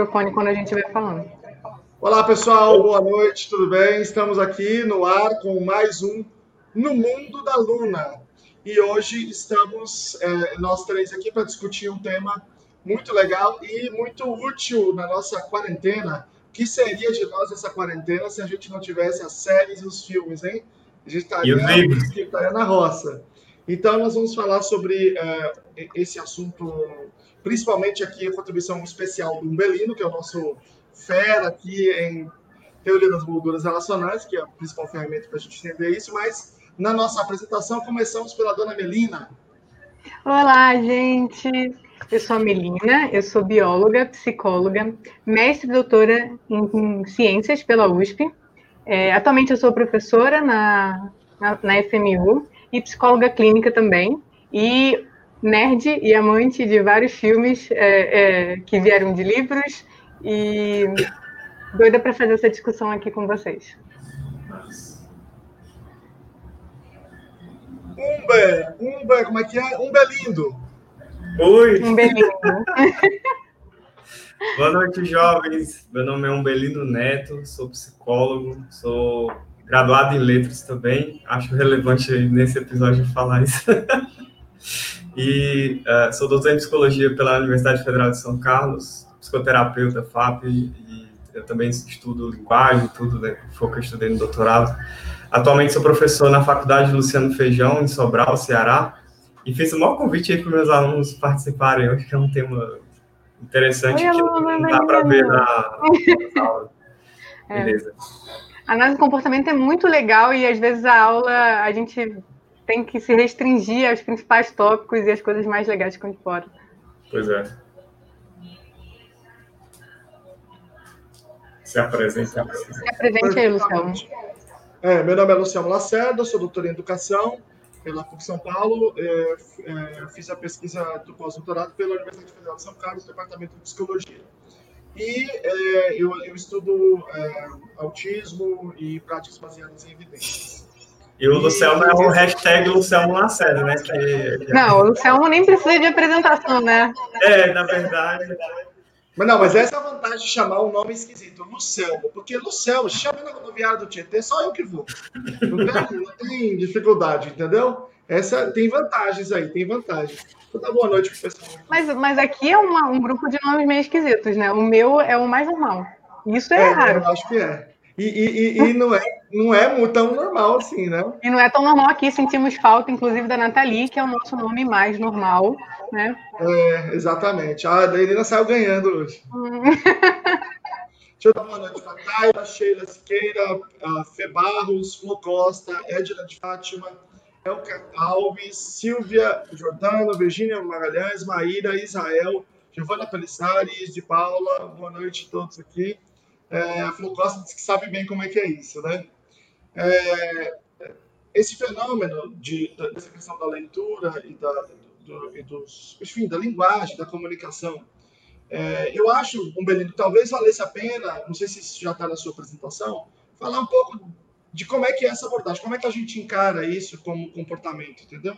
microfone quando a gente vai falando. Olá, pessoal, boa noite, tudo bem? Estamos aqui no ar com mais um No Mundo da Luna. E hoje estamos, é, nós três aqui, para discutir um tema muito legal e muito útil na nossa quarentena. O que seria de nós essa quarentena se a gente não tivesse as séries e os filmes, hein? A gente estaria, estaria na roça. Então, nós vamos falar sobre é, esse assunto principalmente aqui a contribuição especial do Umbelino, que é o nosso fera aqui em teoria das molduras relacionais, que é a principal ferramenta para a gente entender isso, mas na nossa apresentação começamos pela dona Melina. Olá, gente! Eu sou a Melina, eu sou bióloga, psicóloga, mestre e doutora em, ciências pela USP. É, atualmente eu sou professora na, na, na FMU e psicóloga clínica também. E nerd e amante de vários filmes é, é, que vieram de livros e doida para fazer essa discussão aqui com vocês. Umber, Umber, como é que é? Umber lindo. Oi. Umbelindo. Boa noite, jovens. Meu nome é Umbelino Neto, sou psicólogo, sou graduado em letras também. Acho relevante nesse episódio falar isso. E uh, sou doutor em psicologia pela Universidade Federal de São Carlos, psicoterapeuta FAP, e eu também estudo linguagem, tudo, né? Foi o que eu estudei no doutorado. Atualmente sou professor na Faculdade Luciano Feijão, em Sobral, Ceará, e fiz o maior convite aí para meus alunos participarem. Eu acho que é um tema interessante Oi, que não dá para ver na, na aula. É. Beleza. A análise do comportamento é muito legal e às vezes a aula a gente tem que se restringir aos principais tópicos e as coisas mais legais que ficam de fora. Pois é. Se apresenta. Se apresente aí, Luciano. É, meu nome é Luciano Lacerda, sou doutor em Educação pela PUC São Paulo. É, é, fiz a pesquisa do pós-doutorado pela Universidade Federal de São Carlos, Departamento de Psicologia. E é, eu, eu, estudo é, autismo e práticas baseadas em evidências. E o Luciano é o hashtag Luciano Lacerda, né? Que, Não, o Luciano nem precisa de apresentação, né? É, na verdade. Mas não, mas essa é a vantagem de chamar um nome esquisito, Lucelmo, porque Lucelmo, chama na rodoviária do Tietê, só eu que vou. Não tem, não tem dificuldade, entendeu? Essa tem vantagens aí, tem vantagens. Então, tá boa noite, pessoal. Mas, mas aqui é uma, um grupo de nomes meio esquisitos, né? O meu é o mais normal. Isso é, é raro. Eu acho que é. E, e, e, não, é, não é tão normal assim, né? E não é tão normal aqui, sentimos falta, inclusive, da Nathalie, que é o nosso nome mais normal, né? É, exatamente. Ah, a Helena saiu ganhando hoje. Hum. Deixa eu dar uma noite para Taira, Sheila Siqueira, a Fê Barros, Flo Costa, Edna de Fátima, Elka Alves, Silvia Jordano, Virgínia Magalhães, Maíra, Israel, Giovana Pelissares, de Paula, boa noite a todos aqui. É, a Flo Costa diz que sabe bem como é que é isso, né? É, esse fenômeno de, dessa questão da leitura e, da, do, e dos, enfim, da linguagem, da comunicação, é, eu acho, Umbelino, talvez valesse a pena, não sei se isso já está na sua apresentação, falar um pouco de como é que é essa abordagem, como é que a gente encara isso como comportamento, entendeu?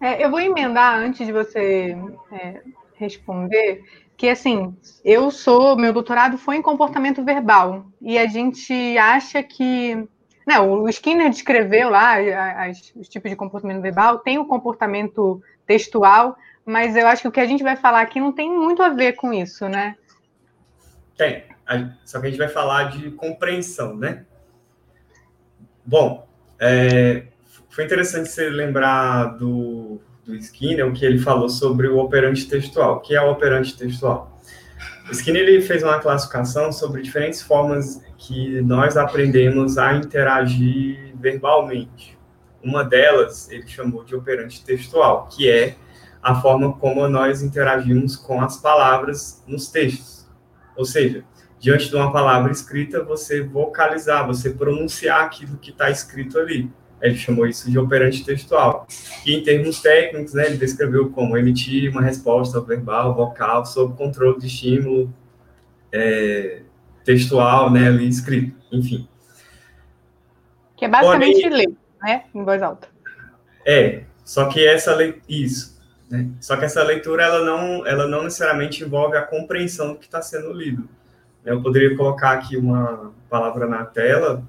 É, eu vou emendar antes de você é, responder que assim, eu sou, meu doutorado foi em comportamento verbal, e a gente acha que. Né, o Skinner descreveu lá as, os tipos de comportamento verbal, tem o comportamento textual, mas eu acho que o que a gente vai falar aqui não tem muito a ver com isso, né? Tem, só que a gente vai falar de compreensão, né? Bom, é, foi interessante você lembrar do, do Skinner, o que ele falou sobre o operante textual. O que é o operante textual? O Skinner ele fez uma classificação sobre diferentes formas que nós aprendemos a interagir verbalmente. Uma delas ele chamou de operante textual, que é a forma como nós interagimos com as palavras nos textos. Ou seja, diante de uma palavra escrita, você vocalizar, você pronunciar aquilo que está escrito ali ele chamou isso de operante textual. E em termos técnicos, né, ele descreveu como emitir uma resposta verbal, vocal, sob controle de estímulo é, textual, né, ali escrito, enfim. Que é basicamente Porém, ler, né, em voz alta. É, só que essa isso, Né? Só que essa leitura ela não, ela não necessariamente envolve a compreensão do que está sendo lido. Eu poderia colocar aqui uma palavra na tela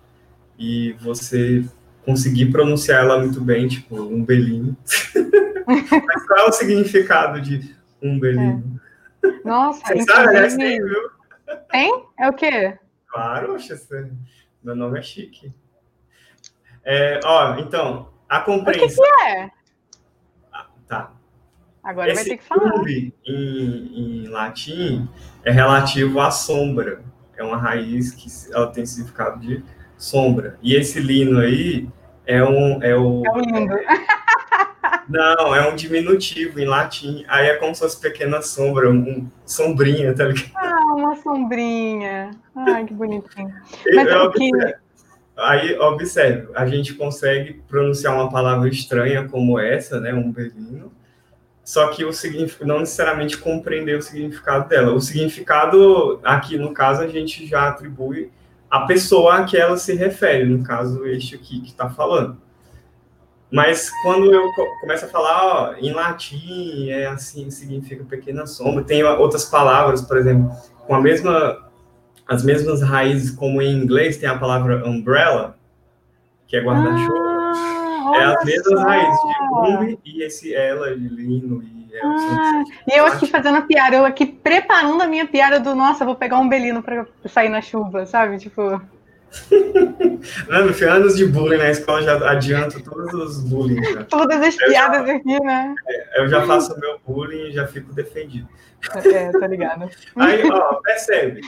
e você conseguir pronunciar ela muito bem, tipo um belinho. Mas qual é o significado de um belinho? É. Nossa, você sabe, né? Tem, viu? Tem? É o quê? Claro, meu nome é chique. É, ó, então, a compreensão. O que, que é? Ah, tá. Agora Esse vai ter que falar. Em, em latim é relativo à sombra. É uma raiz que ela tem significado de sombra. E esse lino aí é um. É, o, é um lindo. Não, é um diminutivo em latim. Aí é como se fosse pequena sombra, um, sombrinha, tá ligado? Ah, uma sombrinha. Ai, que bonitinho. Mas eu, que... Aí, observe, a gente consegue pronunciar uma palavra estranha como essa, né, um belino, só que o significado não necessariamente compreender o significado dela. O significado, aqui no caso, a gente já atribui a pessoa a que ela se refere, no caso, este aqui que está falando. Mas quando eu começo a falar ó, em latim, é assim, significa pequena sombra. Tem outras palavras, por exemplo, com a mesma, as mesmas raízes como em inglês, tem a palavra umbrella, que é guarda-chuva. Ah, é as mesmas raízes de umbre e esse ela de lino e ah, e eu aqui fazendo a piada, eu aqui preparando a minha piada do nossa, vou pegar um belino para sair na chuva, sabe? Tipo. Mano, anos de bullying na escola já adianto todos os bullying. Já. Todas as eu piadas já, aqui, né? É, eu já faço o meu bullying e já fico defendido. É, tá ligado. Aí, ó, percebe.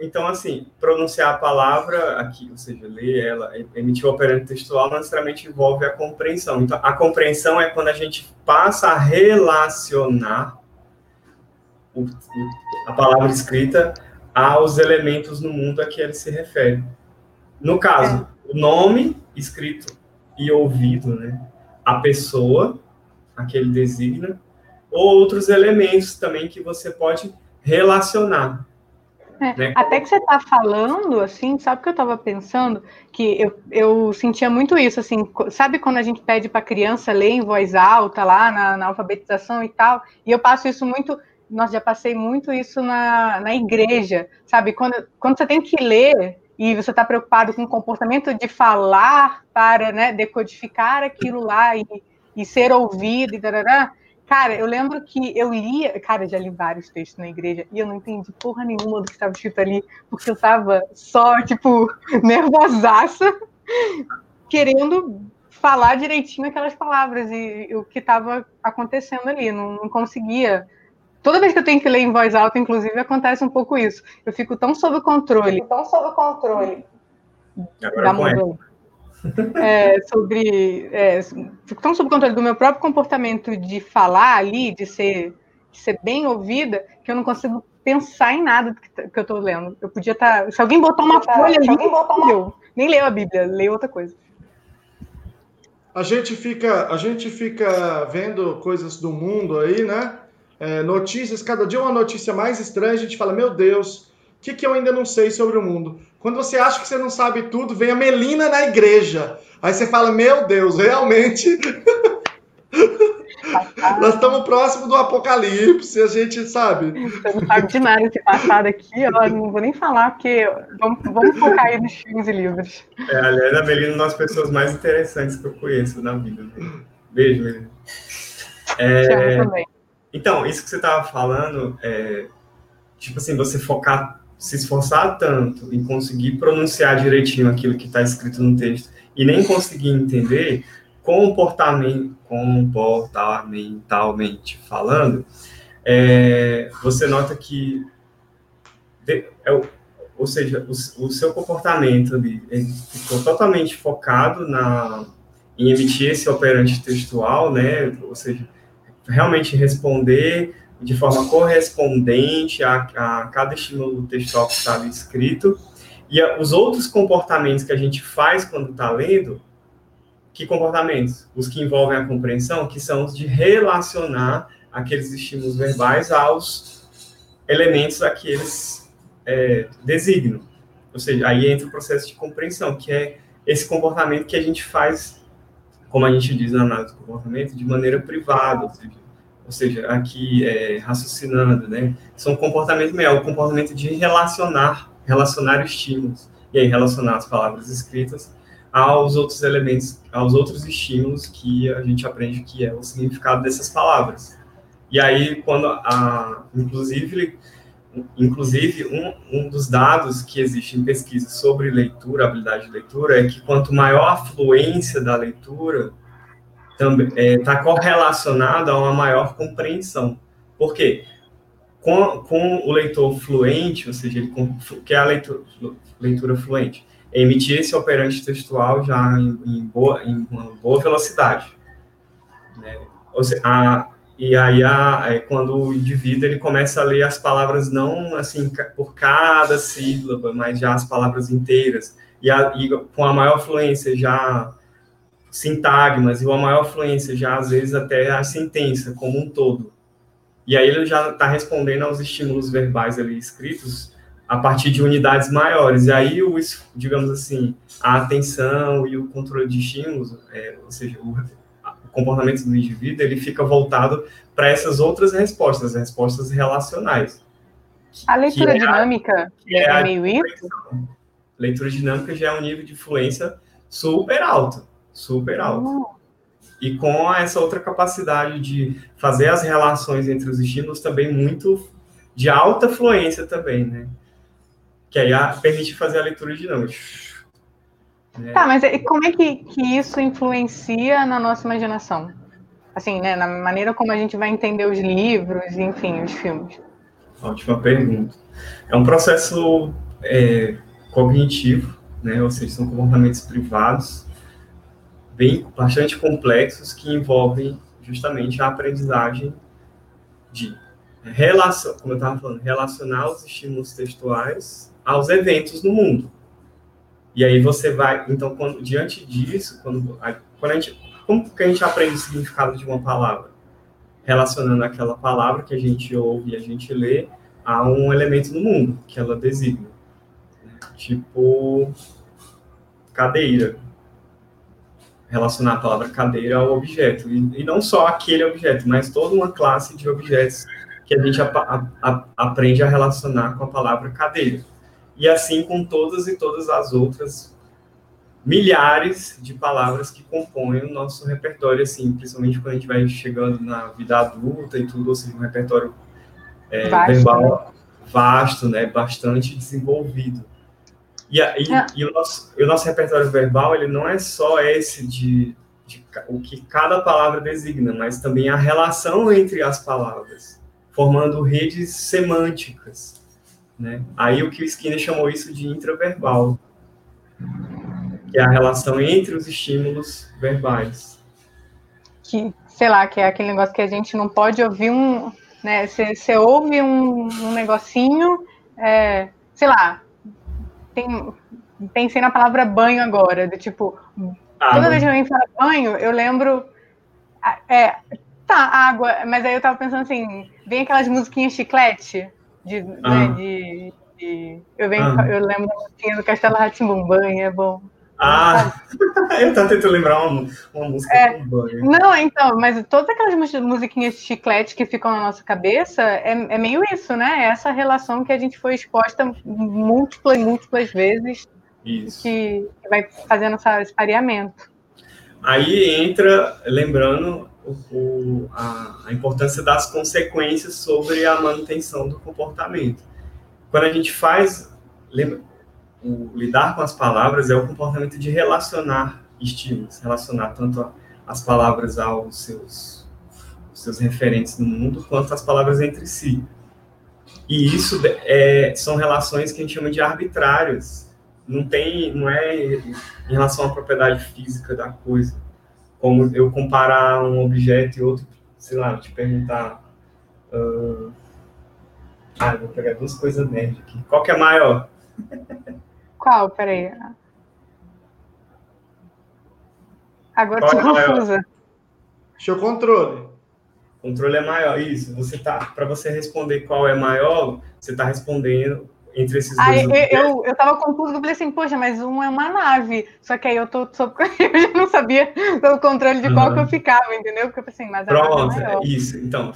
Então, assim, pronunciar a palavra aqui, ou seja, ler ela, emitir o operante textual, não necessariamente envolve a compreensão. Então, a compreensão é quando a gente passa a relacionar o, a palavra escrita aos elementos no mundo a que ele se refere. No caso, o nome escrito e ouvido, né? A pessoa, a que ele designa, ou outros elementos também que você pode relacionar. É, né? Até que você está falando, assim, sabe o que eu estava pensando? Que eu, eu sentia muito isso, assim, sabe quando a gente pede para a criança ler em voz alta lá na, na, alfabetização e tal? E eu passo isso muito, nós já passei muito isso na, na igreja, sabe? Quando, quando você tem que ler e você está preocupado com o comportamento de falar para né, decodificar aquilo lá e, e ser ouvido e tarará, Cara, eu lembro que eu lia, cara, eu já li vários textos na igreja e eu não entendi porra nenhuma do que estava escrito ali, porque eu tava só, tipo, nervosaça, querendo falar direitinho aquelas palavras e, e o que estava acontecendo ali, não, não, conseguia. Toda vez que eu tenho que ler em voz alta, inclusive, acontece um pouco isso. Eu fico tão sob controle. Tão sob controle. Agora da é, sobre. É, fico tão sob controle do meu próprio comportamento de falar ali, de ser, de ser bem ouvida, que eu não consigo pensar em nada que, tá, que eu estou lendo. Eu podia estar. Tá, se alguém botar uma tá, folha ali, uma... eu nem leio a Bíblia, leio outra coisa. A gente fica, a gente fica vendo coisas do mundo aí, né? É, notícias, cada dia uma notícia mais estranha, a gente fala, meu Deus, o que, que eu ainda não sei sobre o mundo? Quando você acha que você não sabe tudo, vem a Melina na igreja. Aí você fala, meu Deus, realmente. Nós estamos próximo do apocalipse, a gente sabe. Você não sabe de nada esse passado aqui, ó, não vou nem falar, porque vamos, vamos focar aí nos filmes e livros. É, aliás, a Melina é uma das pessoas mais interessantes que eu conheço na vida. Beijo, Melina. É, então, isso que você estava falando, é, tipo assim, você focar se esforçar tanto em conseguir pronunciar direitinho aquilo que está escrito no texto e nem conseguir entender comportamento, comportamentalmente falando, é, você nota que é, ou seja, o, o, seu comportamento ali ficou totalmente focado na, em emitir esse operante textual, né? Ou seja, realmente responder de forma correspondente a, a cada estímulo textual que está escrito. E a, os outros comportamentos que a gente faz quando está lendo, que comportamentos? Os que envolvem a compreensão, que são os de relacionar aqueles estímulos verbais aos elementos a que eles é, designam. Ou seja, aí entra o processo de compreensão, que é esse comportamento que a gente faz, como a gente diz na análise do comportamento, de maneira privada, ou seja, ou seja, aqui é, raciocinando, né? São comportamentos é o comportamento de relacionar, relacionar estímulos e aí relacionar as palavras escritas aos outros elementos, aos outros estímulos que a gente aprende que é o significado dessas palavras. E aí, quando a, inclusive, inclusive um, um dos dados que existe em pesquisa sobre leitura, habilidade de leitura, é que quanto maior a fluência da leitura, está é, correlacionado a uma maior compreensão. Por quê? Com, com o leitor fluente, ou seja, ele que é a leitura, leitura fluente, é emitir esse operante textual já em, em, boa, em uma boa velocidade. Né? Seja, a, e aí a, é quando o indivíduo ele começa a ler as palavras não assim por cada sílaba, mas já as palavras inteiras e, a, e com a maior fluência já sintagmas e uma maior fluência já às vezes até a sentença como um todo. E aí ele já está respondendo aos estímulos verbais ali escritos a partir de unidades maiores. E aí, o, digamos assim, a atenção e o controle de estímulos, é, ou seja, o, o, comportamento do indivíduo, ele fica voltado para essas outras respostas, respostas relacionais. A leitura é dinâmica a, é, é meio isso? Leitura dinâmica já é um nível de fluência super alto super alto. Uhum. E com essa outra capacidade de fazer as relações entre os estímulos também muito de alta fluência também, né? Que aí permite fazer a leitura dinâmica. Né? Tá, mas como é que, que isso influencia na nossa imaginação? Assim, né, na maneira como a gente vai entender os livros, enfim, os filmes. Ótima pergunta. É um processo é, cognitivo, né? Ou seja, são comportamentos privados bem bastante complexos que envolvem justamente a aprendizagem de relação, como eu estava falando, relacionar os estímulos textuais aos eventos no mundo. E aí você vai, então, quando, diante disso, quando, quando a gente, como que a gente aprende o significado de uma palavra? Relacionando aquela palavra que a gente ouve e a gente lê a um elemento no mundo que ela designa. Tipo, cadeira relacionar a palavra cadeira ao objeto. E, e, não só aquele objeto, mas toda uma classe de objetos que a gente a, a, aprende a relacionar com a palavra cadeira. E assim com todas e todas as outras milhares de palavras que compõem o nosso repertório, assim, principalmente quando a gente vai chegando na vida adulta e tudo, ou seja, um repertório é, vasto, verbal né? vasto, né, bastante desenvolvido. E, e, é. e, o, nosso, o nosso repertório verbal, ele não é só esse de, de, o que cada palavra designa, mas também a relação entre as palavras, formando redes semânticas. Né? Aí o que o Skinner chamou isso de intraverbal, que é a relação entre os estímulos verbais. Que, sei lá, que é aquele negócio que a gente não pode ouvir um... Né, você ouve um, um negocinho, é, sei lá, tem, pensei na palavra banho agora, do tipo, ah, toda vez que alguém fala banho, eu lembro. É, tá, água, mas aí eu tava pensando assim, vem aquelas musiquinhas chiclete, de, né, ah. né, de, de, eu, venho, ah. eu lembro da musiquinha do Castelo Ratimbum, banho é bom. Ah, eu tava tentando lembrar uma, uma música é, com banho. Não, então, mas todas aquelas musiquinhas de chiclete que ficam na nossa cabeça é, é meio isso, né? É essa relação que a gente foi exposta múltiplas, múltiplas vezes isso. que vai fazendo esse pareamento. Aí entra, lembrando o, a, a importância das consequências sobre a manutenção do comportamento. Quando a gente faz, lembra, o lidar com as palavras é o comportamento de relacionar estímulos, relacionar tanto as palavras aos seus, aos seus referentes no mundo, quanto as palavras entre si. E isso é, são relações que a gente chama de arbitrárias. Não tem, não é em relação à propriedade física da coisa. Como eu comparar um objeto e outro, sei lá, te perguntar. Uh, ah, vou pegar duas coisas nerd aqui. Qual que é maior? Qual? Peraí. Agora estou é confusa. Seu controle. Controle é maior, isso. Você tá, para você responder qual é maior, você está respondendo entre esses dois. Eu, eu, eu tava confuso, eu falei assim, poxa, mas um é uma nave. Só que aí eu tô sob... eu não sabia o controle de qual uhum. que eu ficava, entendeu? Porque eu falei assim, mas a Pronto, é isso. Então,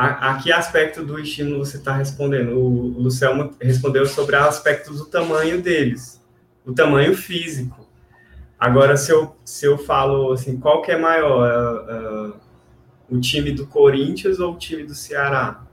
a, a que aspecto do estímulo você está respondendo? O, Luciano respondeu sobre o aspecto do tamanho deles, o tamanho físico. Agora, se eu, se eu falo assim, qual que é maior? Uh, uh, o time do Corinthians ou o time do Ceará?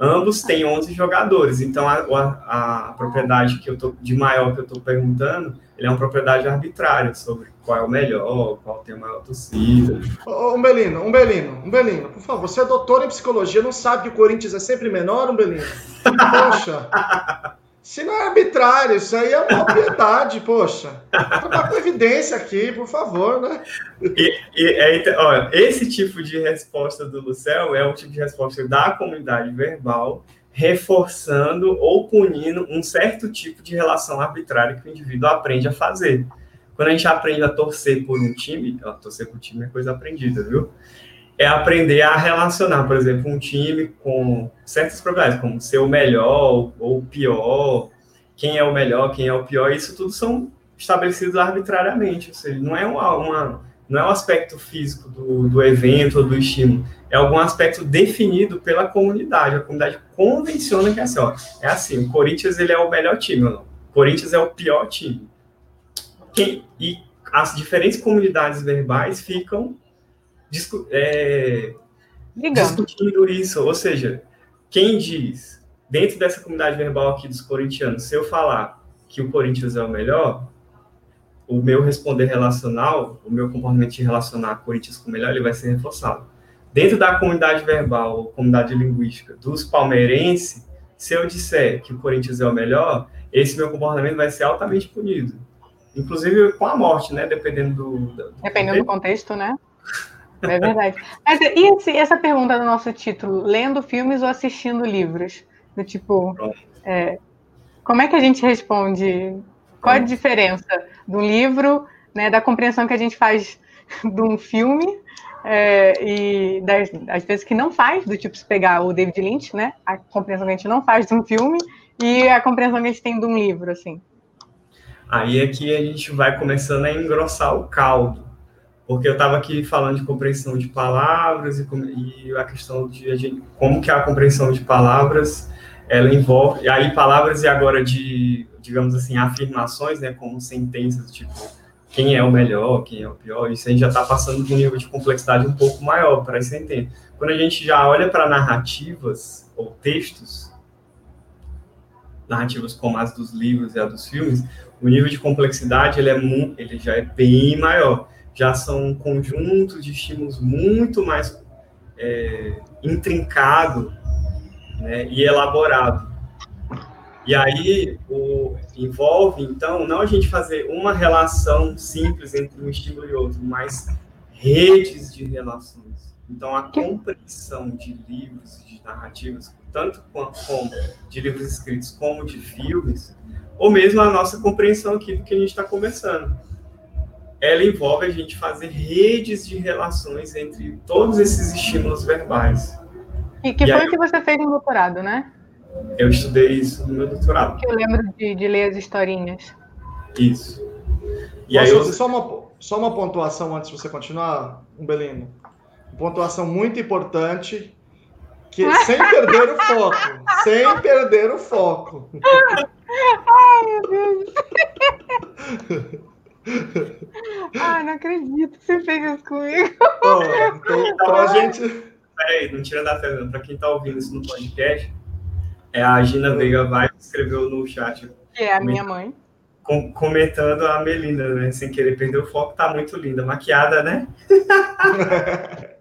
Ambos têm 11 jogadores, então a, a, a propriedade que eu tô, de maior que eu estou perguntando, ele é uma propriedade arbitrária sobre qual é o melhor, qual tem a maior torcida. Umbelino, Umbelino, Umbelino, por favor, você é doutor em psicologia, não sabe que o Corinthians é sempre menor, Umbelino? Poxa, se não é arbitrário, isso aí é uma propriedade, poxa. Trabalhar com evidência aqui, por favor, né? E, e é, ó, esse tipo de resposta do Lucel é um tipo de resposta da comunidade verbal, reforçando ou punindo um certo tipo de relação arbitrária que o indivíduo aprende a fazer. Quando a gente aprende a torcer por um time, ó, torcer por um time é coisa aprendida, viu? É aprender a relacionar, por exemplo, um time com certas propriedades, como ser o melhor ou o pior, quem é o melhor, quem é o pior, isso tudo são estabelecidos arbitrariamente, ou seja, não é uma, uma não é um aspecto físico do, do evento ou do estímulo, é algum aspecto definido pela comunidade. A comunidade convenciona que é assim, ó, é assim, o Corinthians ele é o melhor time, não. o Corinthians é o pior time. Quem, e as diferentes comunidades verbais ficam discu é, discutindo isso, ou seja, quem diz, dentro dessa comunidade verbal aqui dos corintianos, se eu falar que o Corinthians é o melhor, o meu responder relacional, o meu comportamento de relacionar Corinthians com o melhor, ele vai ser reforçado. Dentro da comunidade verbal, comunidade linguística dos palmeirenses, se eu disser que o Corinthians é o melhor, esse meu comportamento vai ser altamente punido. Inclusive com a morte, né? Dependendo do. do Dependendo do contexto, né? É verdade. Mas e essa pergunta do nosso título, lendo filmes ou assistindo livros? Do tipo, é, como é que a gente responde? Qual a diferença do livro, né, da compreensão que a gente faz de um filme é, e das, às vezes que não faz, do tipo se pegar o David Lynch, né, a compreensão que a gente não faz de um filme e a compreensão que a gente tem de um livro, assim. Aí é que a gente vai começando a engrossar o caldo. Porque eu estava aqui falando de compreensão de palavras e, e a questão de, de, como que a compreensão de palavras ela envolve e aí palavras e agora de digamos assim afirmações né? Como sentenças tipo quem é o melhor quem é o pior isso a gente já está passando de um nível de complexidade um pouco maior para isso entender quando a gente já olha para narrativas ou textos narrativas como as dos livros e as dos filmes o nível de complexidade ele é ele já é bem maior já são conjuntos de estímulos muito mais é, intrincado né, e elaborado. E aí o, envolve, então, não a gente fazer uma relação simples entre um estímulo e outro, mas redes de relações. Então, a compreensão de livros de narrativas, tanto como de livros escritos como de filmes, ou mesmo a nossa compreensão aqui do que a gente está conversando ela envolve a gente fazer redes de relações entre todos esses estímulos verbais. E que e foi o que você fez no doutorado, né? Eu estudei isso no meu doutorado. Que eu lembro de, de ler as historinhas. Isso. E Posso aí eu... fazer só uma, só uma pontuação antes de você continuar, Umbelino? Pontuação muito importante, que sem perder o foco. Sem perder o foco. Ai, meu Deus. Ai, não acredito que você fez isso comigo. Oh, então, então a gente. Peraí, não tira da tela. Para quem está ouvindo isso no podcast, é a Gina Veiga vai escreveu no chat. Que é a minha mãe. Com, comentando a Melinda, né? Sem querer perder o foco, tá muito linda. Maquiada, né?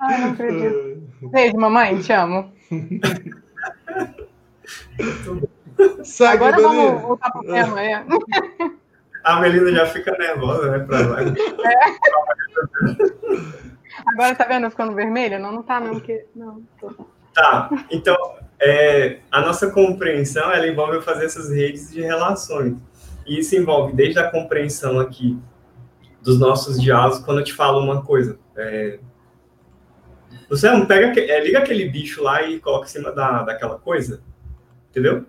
Ai, não acredito. Beijo, mamãe, te amo. Segue, Agora vamos voltar para o tema, é. A Melina já fica nervosa, né? Pra lá. É. Agora tá vendo ficando vermelha? Não, não tá, não, porque. Não, tô... Tá, então é, a nossa compreensão ela envolve fazer essas redes de relações. E isso envolve desde a compreensão aqui dos nossos diálogos, quando eu te falo uma coisa. É, você não pega, é, liga aquele bicho lá e coloca em cima da, daquela coisa, entendeu?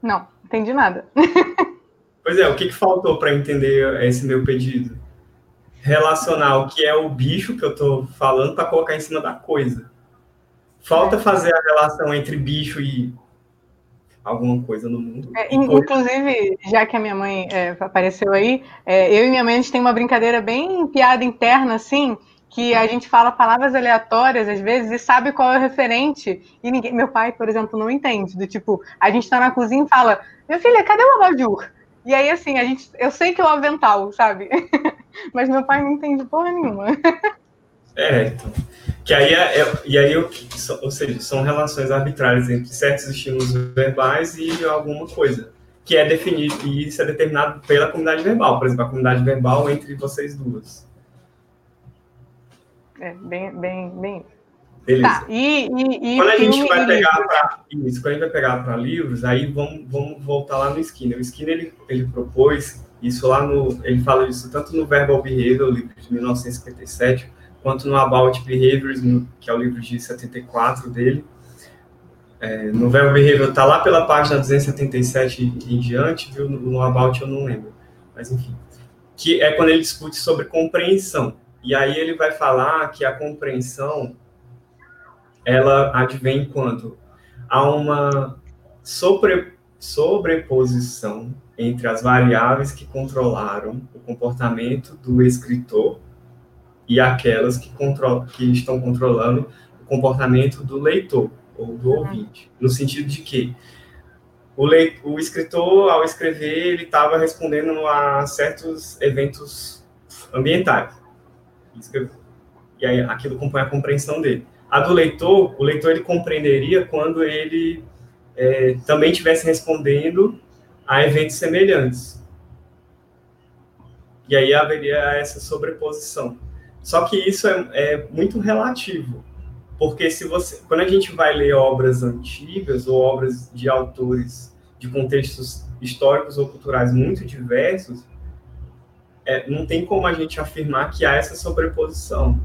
Não, entendi nada. Pois é, o que, que faltou para entender esse meu pedido? Relacionar o que é o bicho que eu estou falando para colocar em cima da coisa. Falta fazer a relação entre bicho e alguma coisa no mundo. É, inclusive, já que a minha mãe é, apareceu aí, é, eu e minha mãe a gente tem uma brincadeira bem piada interna, assim, que a gente fala palavras aleatórias às vezes e sabe qual é o referente. E ninguém, meu pai, por exemplo, não entende. Do tipo, a gente está na cozinha e fala: Minha filha, cadê o abajur? E aí, assim, a gente, eu sei que é o avental, sabe? Mas meu pai não entende porra nenhuma. É, então. Que aí é, é, e aí, ou seja, são relações arbitrárias entre certos estímulos verbais e alguma coisa. Que é definido, e isso é determinado pela comunidade verbal. Por exemplo, a comunidade verbal entre vocês duas. É, bem, bem, bem. Beleza. Tá, e, e, e quando a gente vai pegar para isso, quando a gente vai pegar para livros, aí vamos, vamos voltar lá no Skinner. O Skinner ele, ele propôs isso lá no, ele fala isso tanto no Verbal Behavior, livro de 1957, quanto no About Behaviors, que é o livro de 74 dele. É, no Verbal Behavior está lá pela página 277 em diante, viu? No About eu não lembro, mas enfim. Que é quando ele discute sobre compreensão. E aí ele vai falar que a compreensão ela advém quando há uma sobre, sobreposição entre as variáveis que controlaram o comportamento do escritor e aquelas que, control, que estão controlando o comportamento do leitor ou do ouvinte. No sentido de que o, o escritor, ao escrever, ele estava respondendo a certos eventos ambientais. E aí aquilo compõe a compreensão dele. A do leitor, o leitor ele compreenderia quando ele é, também estivesse respondendo a eventos semelhantes. E aí haveria essa sobreposição. Só que isso é, é muito relativo, porque se você, quando a gente vai ler obras antigas ou obras de autores de contextos históricos ou culturais muito diversos, é, não tem como a gente afirmar que há essa sobreposição.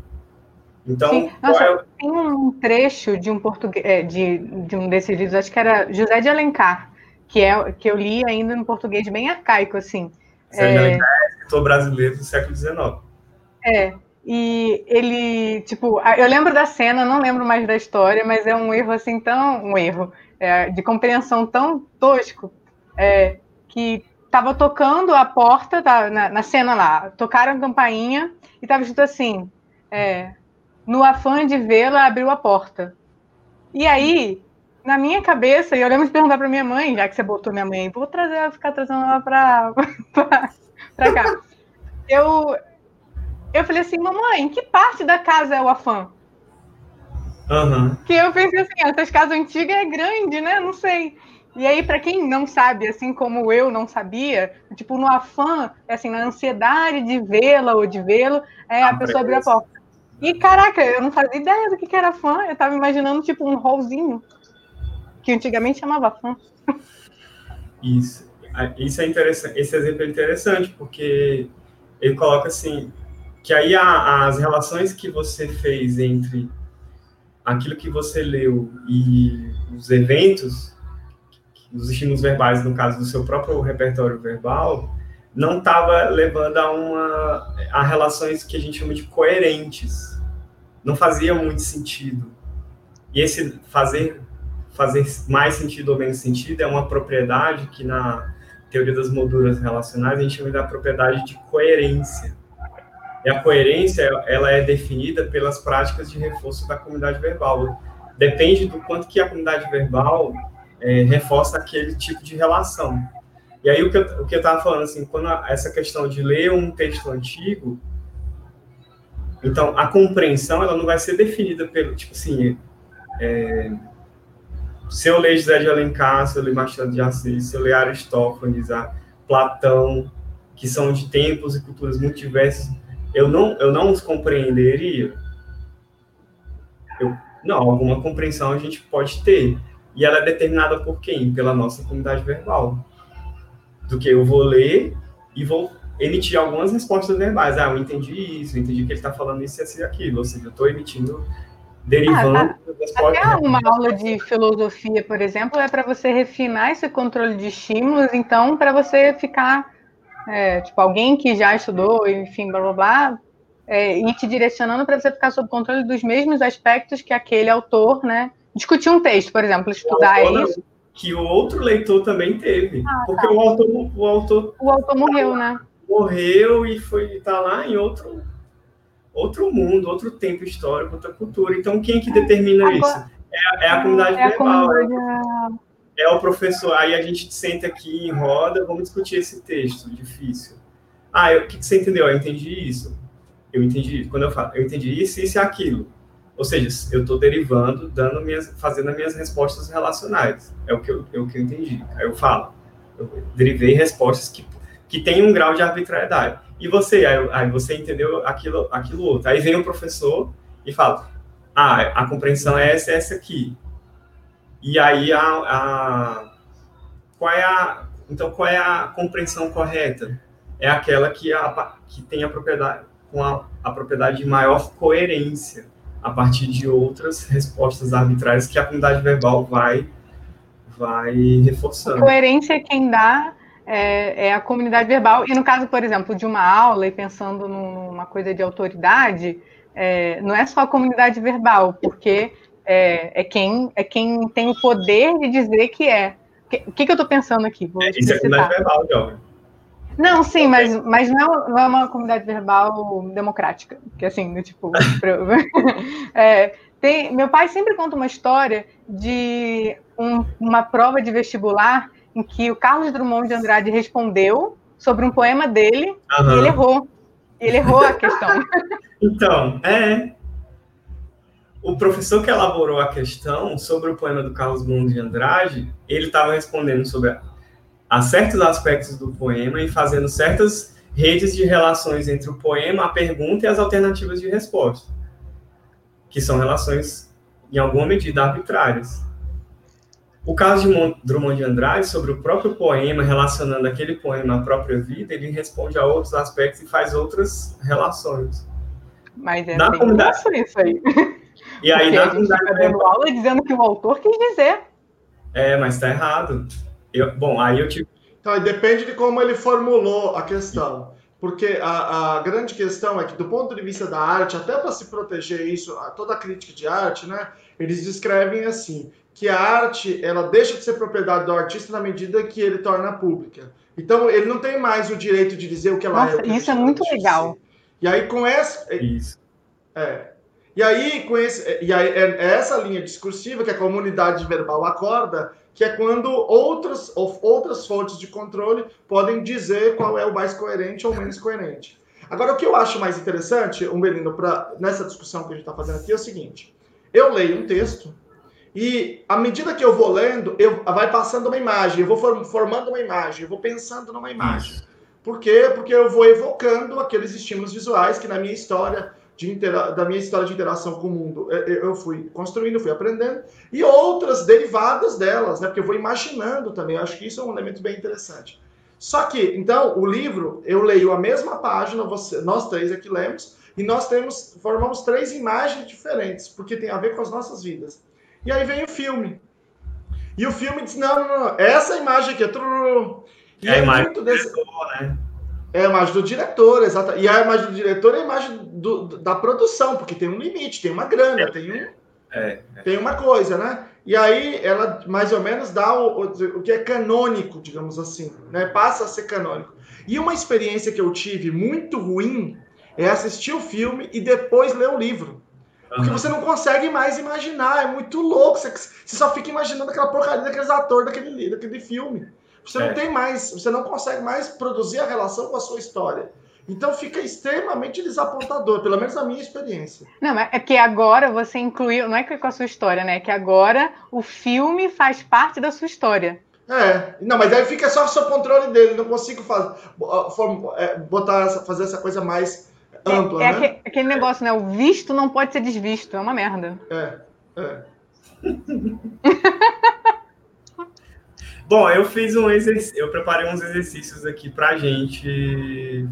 Então, Nossa, é... tem um trecho de um português, é, de, de um desses livros, acho que era José de Alencar, que é que eu li ainda no português bem arcaico, assim. José de é. Alencar é escritor brasileiro do século XIX. É, e ele, tipo, eu lembro da cena, não lembro mais da história, mas é um erro assim tão, um erro é, de compreensão tão tosco, é, que tava tocando a porta na, na, cena lá, tocaram a campainha e tava escrito assim, é, no afã de vê-la, abriu a porta. E aí, na minha cabeça, e eu lembro de perguntar para minha mãe, já que você botou minha mãe, vou trazer, ficar trazendo ela para cá. Eu, eu falei assim, mamãe, que parte da casa é o afã? Uhum. Que eu pensei assim, essas casas antigas é grande, né? Não sei. E aí, para quem não sabe, assim como eu não sabia, tipo, no afã, assim, na ansiedade de vê-la ou de vê-lo, é, a pessoa abriu a porta. E caraca, eu não fazia ideia do que, que era fã. Eu tava imaginando tipo um rolzinho. Que antigamente chamava fã. Isso. Isso é interessante. Esse exemplo é interessante, porque ele coloca assim que aí as relações que você fez entre aquilo que você leu e os eventos, os estímulos verbais, no caso do seu próprio repertório verbal, não estava levando a uma a relações que a gente chama de coerentes. Não fazia muito sentido. E esse fazer fazer mais sentido ou menos sentido é uma propriedade que na teoria das molduras relacionais a gente chama da propriedade de coerência. E a coerência ela é definida pelas práticas de reforço da comunidade verbal. Depende do quanto que a comunidade verbal é, reforça aquele tipo de relação. E aí o que eu, o que eu tava falando, assim, quando a, essa questão de ler um texto antigo, então a compreensão, ela não vai ser definida pelo, tipo assim, é, se eu ler José de Alencar, se eu ler Machado de Assis, se eu ler Aristófanes, Platão, que são de tempos e culturas muito diversas, eu não, eu não os compreenderia? Eu, não, alguma compreensão a gente pode ter. E ela é determinada por quem? Pela nossa comunidade verbal do que eu vou ler e vou emitir algumas respostas verbais. Ah, eu entendi isso, eu entendi que ele está falando isso, isso e aquilo. Ou seja, eu estou emitindo derivando ah, tá. Até uma aula de filosofia, por exemplo, é para você refinar esse controle de estímulos, então, para você ficar, é, tipo, alguém que já estudou, enfim, blá blá blá, é, e te direcionando para você ficar sob controle dos mesmos aspectos que aquele autor, né? Discutir um texto, por exemplo, estudar o isso. Que o outro leitor também teve. Ah, porque tá. o, autor, o autor. O autor morreu, né? Morreu e foi tá lá em outro outro mundo, outro tempo histórico, outra cultura. Então, quem que determina Agora, isso? É, é, a comunidade é verbal. A comunidade... É o professor. Aí a gente senta aqui em roda, vamos discutir esse texto difícil. Ah, o que, que você entendeu? Eu entendi isso. Eu entendi. Quando eu falo, eu entendi isso, isso e aquilo. Ou seja, eu estou derivando, dando minhas, fazendo as minhas respostas relacionais. É o que eu, é o que eu entendi. Aí eu falo, eu derivei respostas que, que têm um grau de arbitrariedade. E você, aí, aí, você entendeu aquilo, aquilo outro. Aí vem o professor e fala, ah, a compreensão é essa, essa aqui. E aí a, a qual é a então qual é a compreensão correta? É aquela que, a, que tem a propriedade com a, a propriedade de maior coerência a partir de outras respostas arbitrárias que a comunidade verbal vai vai reforçando. A coerência é quem dá é, é, a comunidade verbal. E no caso, por exemplo, de uma aula, e pensando numa coisa de autoridade, é, não é só a comunidade verbal, porque é, é, quem, é quem tem o poder de dizer que é. O que, que, eu estou pensando aqui? Vou é, isso é comunidade verbal, Jovem. Não, sim, mas, mas não, não é uma comunidade verbal democrática. Que assim, tipo. é, tem, meu pai sempre conta uma história de um, uma prova de vestibular em que o Carlos Drummond de Andrade respondeu sobre um poema dele uhum. e ele errou. Ele errou a questão. então, é. O professor que elaborou a questão sobre o poema do Carlos Drummond de Andrade, ele estava respondendo sobre a, a certos aspectos do poema e fazendo certas redes de relações entre o poema, a pergunta e as alternativas de resposta, que são relações, em alguma medida, arbitrárias. O caso de Drummond de Andrade, sobre o próprio poema, relacionando aquele poema à própria vida, ele responde a outros aspectos e faz outras relações. Mas é na bem comunidade... isso aí. E aí, Porque na comunidade... Tá dando aula dizendo que o autor quis dizer. É, mas está errado. Eu, bom, aí eu tive... Então, depende de como ele formulou a questão. Porque a, a, grande questão é que, do ponto de vista da arte, até para se proteger isso, toda a crítica de arte, né, eles descrevem assim: que a arte ela deixa de ser propriedade do artista na medida que ele torna pública. Então ele não tem mais o direito de dizer o que ela Nossa, é. Isso é muito legal. E aí com essa isso. É. E aí com esse e aí é, é essa linha discursiva que a comunidade verbal acorda, que é quando outras outras fontes de controle podem dizer qual é o mais coerente ou menos coerente. Agora o que eu acho mais interessante, Umbelino, para nessa discussão que a gente está fazendo aqui é o seguinte: eu leio um texto e à medida que eu vou lendo, eu vai passando uma imagem, eu vou formando uma imagem, eu vou pensando numa imagem. Por quê? Porque eu vou evocando aqueles estímulos visuais que na minha história da minha história de interação com o mundo eu fui construindo, fui aprendendo, e outras derivadas delas, né? Porque eu vou imaginando também. Eu acho que isso é um elemento bem interessante. Só que, então, o livro, eu leio a mesma página, você, nós três aqui lemos, e nós temos, formamos três imagens diferentes, porque tem a ver com as nossas vidas. E aí vem o filme. E o filme diz: não, não, não, essa imagem aqui é. E é imagem do desse... diretor, né? É a imagem do diretor, exato. E a imagem do diretor é a imagem do, da produção, porque tem um limite, tem uma grana, é, tem, um, é, é. tem uma coisa, né? E aí ela mais ou menos dá o, o, o, que é canônico, digamos assim, né? Passa a ser canônico. E uma experiência que eu tive muito ruim é assistir o filme e depois ler o livro. Porque você não consegue mais imaginar, é muito louco. Você, você só fica imaginando aquela porcaria daqueles atores daquele, daquele filme. Você é. não tem mais, você não consegue mais produzir a relação com a sua história. Então fica extremamente desapontador, pelo menos na minha experiência. Não, é que agora você incluiu, não é que com a sua história, né? É que agora o filme faz parte da sua história. É, não, mas aí fica só sob controle dele, não consigo fazer, é, botar, fazer essa coisa mais ampla, é, é né? aquele negócio, né? O visto não pode ser desvisto, é uma merda. É, é. Bom, eu fiz um exercício, eu preparei uns exercícios aqui pra gente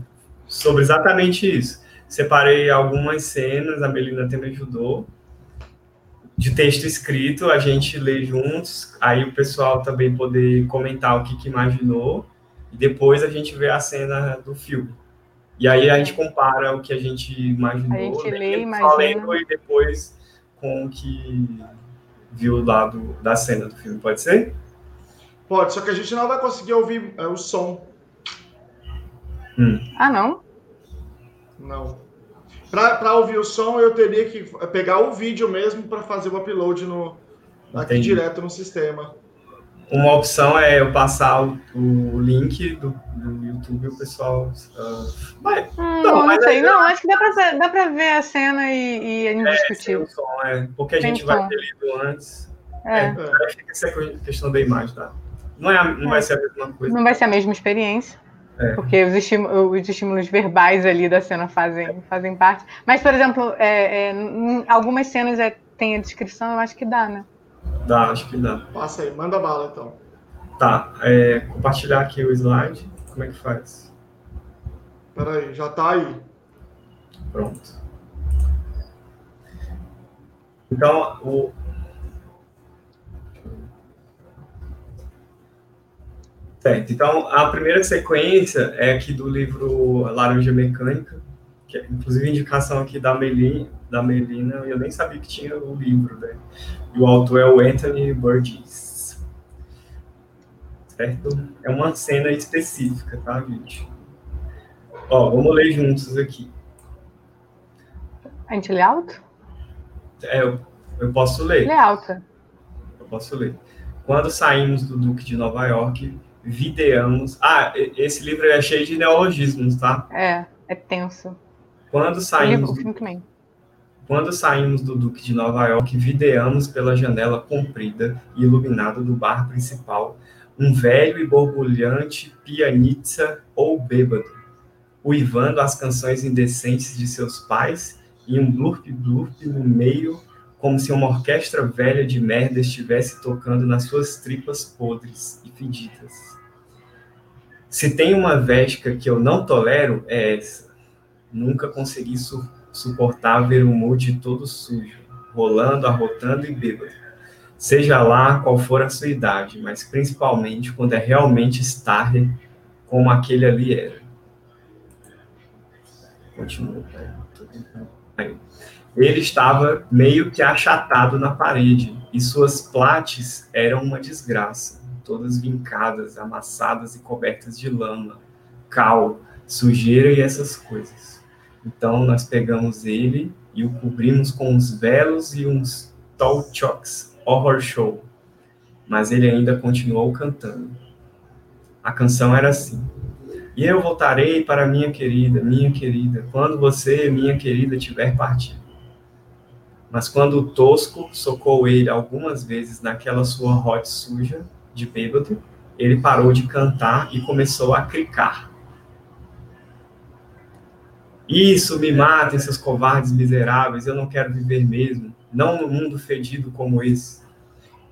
sobre exatamente isso. Separei algumas cenas, a Melina até me ajudou. de texto escrito, a gente lê juntos, aí o pessoal também poder comentar o que, que imaginou, e depois a gente vê a cena do filme. E aí a gente compara o que a gente imaginou, a gente né, lê, imagina. e depois com o que viu lá do, da cena do filme, pode ser? Pode, só que a gente não vai conseguir ouvir é, o som. Hum. Ah, não? Não. Para ouvir o som, eu teria que pegar o vídeo mesmo para fazer o upload no, aqui direto no sistema. Uma opção é eu passar o, o link do, do YouTube e o pessoal. Uh, vai. Hum, não, não sei, não, acho que dá para dá pra ver a cena e, e a gente é, discutir. O som, é, porque a gente som. vai ter lido antes. É. é. Acho que essa é a questão da imagem, tá? Não, é, não vai ser a mesma coisa. Não vai ser a mesma experiência. É. Porque os estímulos, os estímulos, verbais ali da cena fazem, fazem parte. Mas, por exemplo, é, é, algumas cenas é, tem a descrição, eu acho que dá, né? Dá, acho que dá. Passa aí, manda bala então. Tá, é, compartilhar aqui o slide. Como é que faz? Peraí, já tá aí. Pronto. Então, o, Certo. Então, a primeira sequência é aqui do livro Laranja Mecânica, que é inclusive indicação aqui da Melina, da Melina, eu nem sabia que tinha o livro, né? E o autor é o Anthony Burgess. Certo? É uma cena específica, tá, gente? Ó, vamos ler juntos aqui. A gente lê alto? É, eu, eu posso ler. Lê alta. Eu posso ler. Quando saímos do Duque de Nova York, videamos. Ah, esse livro é cheio de neologismos, tá? É, é tenso. Quando saímos. O também. Quando saímos do Duque de Nova York, videamos pela janela comprida e iluminada do bar principal um velho e borbulhante pianista ou bêbado, uivando as canções indecentes de seus pais e um blurp-blurp no meio, como se uma orquestra velha de merda estivesse tocando nas suas tripas podres e fedidas. Se tem uma vesca que eu não tolero, é essa. Nunca consegui su suportar ver o mood todo sujo, rolando, arrotando e bêbado. Seja lá qual for a sua idade, mas principalmente quando é realmente estar como aquele ali era. Continua. Ele estava meio que achatado na parede e suas plates eram uma desgraça todas vincadas, amassadas e cobertas de lama, cal, sujeira e essas coisas. Então nós pegamos ele e o cobrimos com uns velos e uns tall chocks, horror show. Mas ele ainda continuou cantando. A canção era assim: E eu voltarei para minha querida, minha querida, quando você, minha querida, tiver partido. Mas quando o tosco socou ele algumas vezes naquela sua rote suja, de bêbado, ele parou de cantar e começou a cricar. Isso, me matem, seus covardes miseráveis, eu não quero viver mesmo, não no mundo fedido como esse.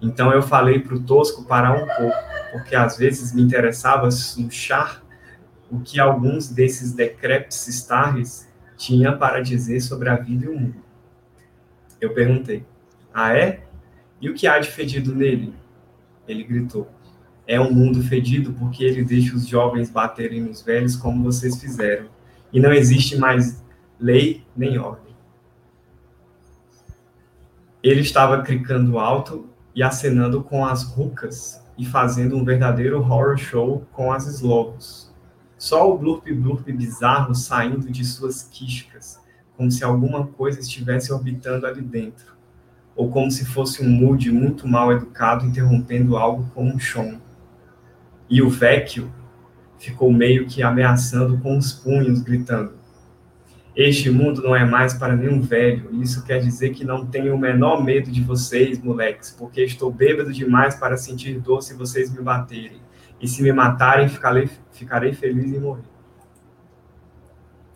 Então eu falei para o tosco parar um pouco, porque às vezes me interessava suchar o que alguns desses decrépitos stars tinham para dizer sobre a vida e o mundo. Eu perguntei, ah é? E o que há de fedido nele? Ele gritou. É um mundo fedido porque ele deixa os jovens baterem nos velhos como vocês fizeram. E não existe mais lei nem ordem. Ele estava cricando alto e acenando com as rucas e fazendo um verdadeiro horror show com as eslovos. Só o blurp-blurp bizarro saindo de suas quísticas, como se alguma coisa estivesse orbitando ali dentro ou como se fosse um mood muito mal educado interrompendo algo como um chão. E o vecchio ficou meio que ameaçando com os punhos, gritando: Este mundo não é mais para nenhum velho, e isso quer dizer que não tenho o menor medo de vocês, moleques, porque estou bêbado demais para sentir dor se vocês me baterem. E se me matarem, ficarei, ficarei feliz em morrer.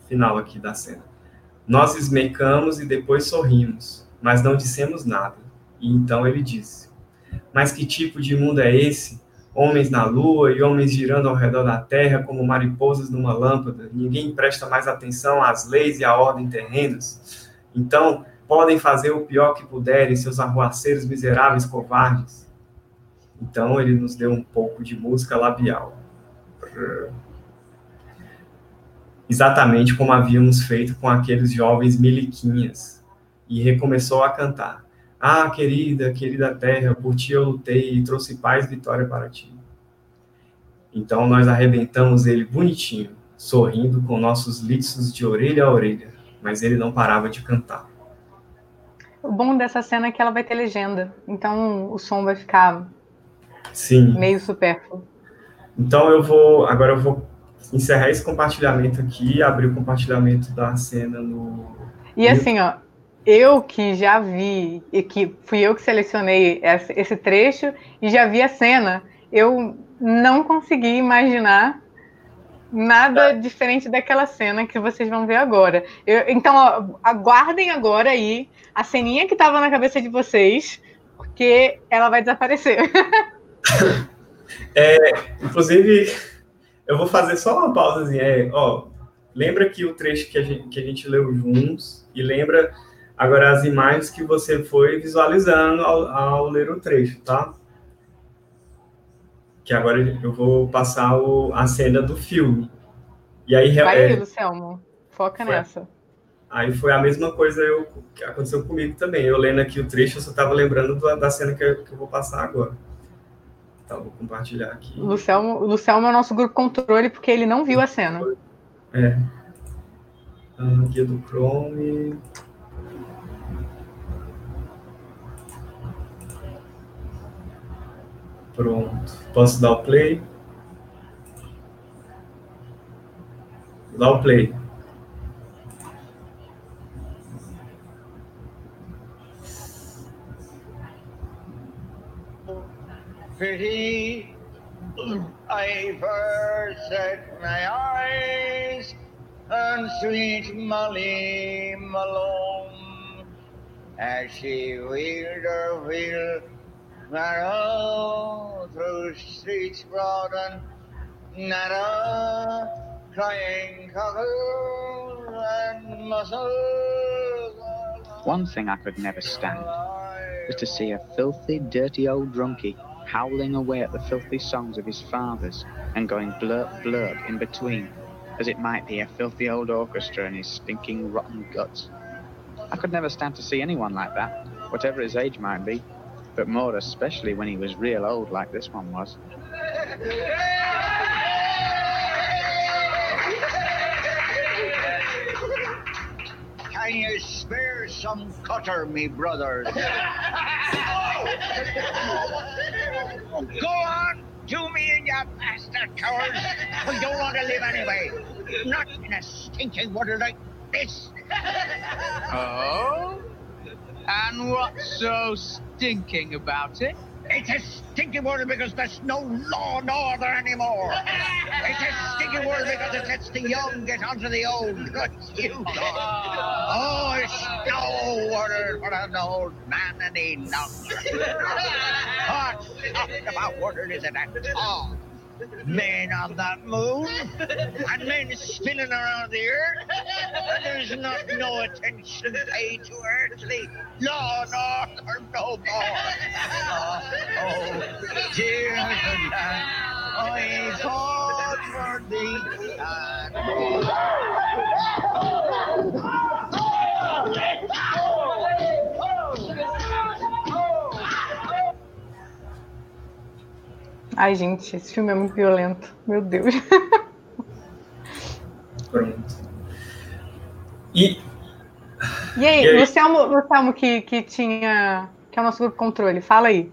Final aqui da cena. Nós esmecamos e depois sorrimos mas não dissemos nada. E então ele disse: Mas que tipo de mundo é esse? Homens na lua e homens girando ao redor da terra como mariposas numa lâmpada. Ninguém presta mais atenção às leis e à ordem terrenas. Então, podem fazer o pior que puderem, seus arruaceiros miseráveis covardes. Então ele nos deu um pouco de música labial. Exatamente como havíamos feito com aqueles jovens miliquinhas. E recomeçou a cantar. Ah, querida, querida terra, por ti eu lutei e trouxe paz e vitória para ti. Então nós arrebentamos ele bonitinho, sorrindo com nossos liços de orelha a orelha, mas ele não parava de cantar. O bom dessa cena é que ela vai ter legenda, então o som vai ficar Sim. meio supérfluo. Então eu vou, agora eu vou encerrar esse compartilhamento aqui, abrir o compartilhamento da cena no. E assim, ó, eu que já vi, e que fui eu que selecionei esse trecho e já vi a cena, eu não consegui imaginar nada diferente daquela cena que vocês vão ver agora. Eu, então, ó, aguardem agora aí a ceninha que estava na cabeça de vocês, porque ela vai desaparecer. é, inclusive, eu vou fazer só uma pausazinha. É, ó, lembra que o trecho que a, gente, que a gente leu juntos e lembra agora as imagens que você foi visualizando ao, ao ler o trecho, tá? que agora eu vou passar o, a cena do filme. E aí, Vai é, Luciano. Foca foi, nessa. Aí foi a mesma coisa eu, que aconteceu comigo também. Eu lendo aqui o trecho, eu só estava lembrando da, da cena que eu, que eu, vou passar agora. Então, vou compartilhar aqui. O Luciano, o Luciano é o nosso grupo controle, porque ele não viu a cena. É. Ah, guia do Chrome. Pronto. Posso dar o play? Dá o play. Sweet Molly as she wheeled her wheel narrow through streets broad and narrow, crying cockles and mussels. One thing I could never stand was to see a filthy, dirty old drunkie howling away at the filthy songs of his fathers and going blurp blurp in between, as it might be a filthy old orchestra in his stinking rotten guts. I could never stand to see anyone like that, whatever his age might be but more especially when he was real old like this one was. Can you spare some cutter, me brothers? Go on, do me in, you bastard cowards. We don't want to live anyway. Not in a stinking water like this. Oh? And what's so stinking about it? It's a stinking world because there's no law and order anymore. it's a stinking world because it lets the young get onto the old. You God. Oh, it's no order for an old man any longer. What about order is it at all? Men on that moon and men spinning around the earth. And there's not no attention paid to earthly law and order no more. Oh, oh dear land, I fought for thee. Ai, gente, esse filme é muito violento. Meu Deus. Pronto. E. E aí, e aí? Luciano, Luciano que, que tinha. que é o nosso grupo controle, fala aí.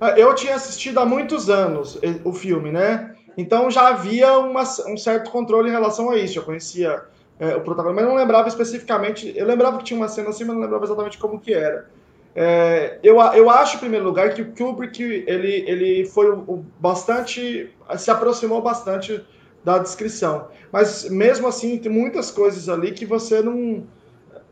Ah, eu tinha assistido há muitos anos o filme, né? Então já havia uma, um certo controle em relação a isso. Eu conhecia é, o protagonista, mas não lembrava especificamente. Eu lembrava que tinha uma cena assim, mas não lembrava exatamente como que era. É, eu, eu acho, em primeiro lugar, que o Kubrick ele, ele foi o, bastante. se aproximou bastante da descrição. Mas mesmo assim, tem muitas coisas ali que você não.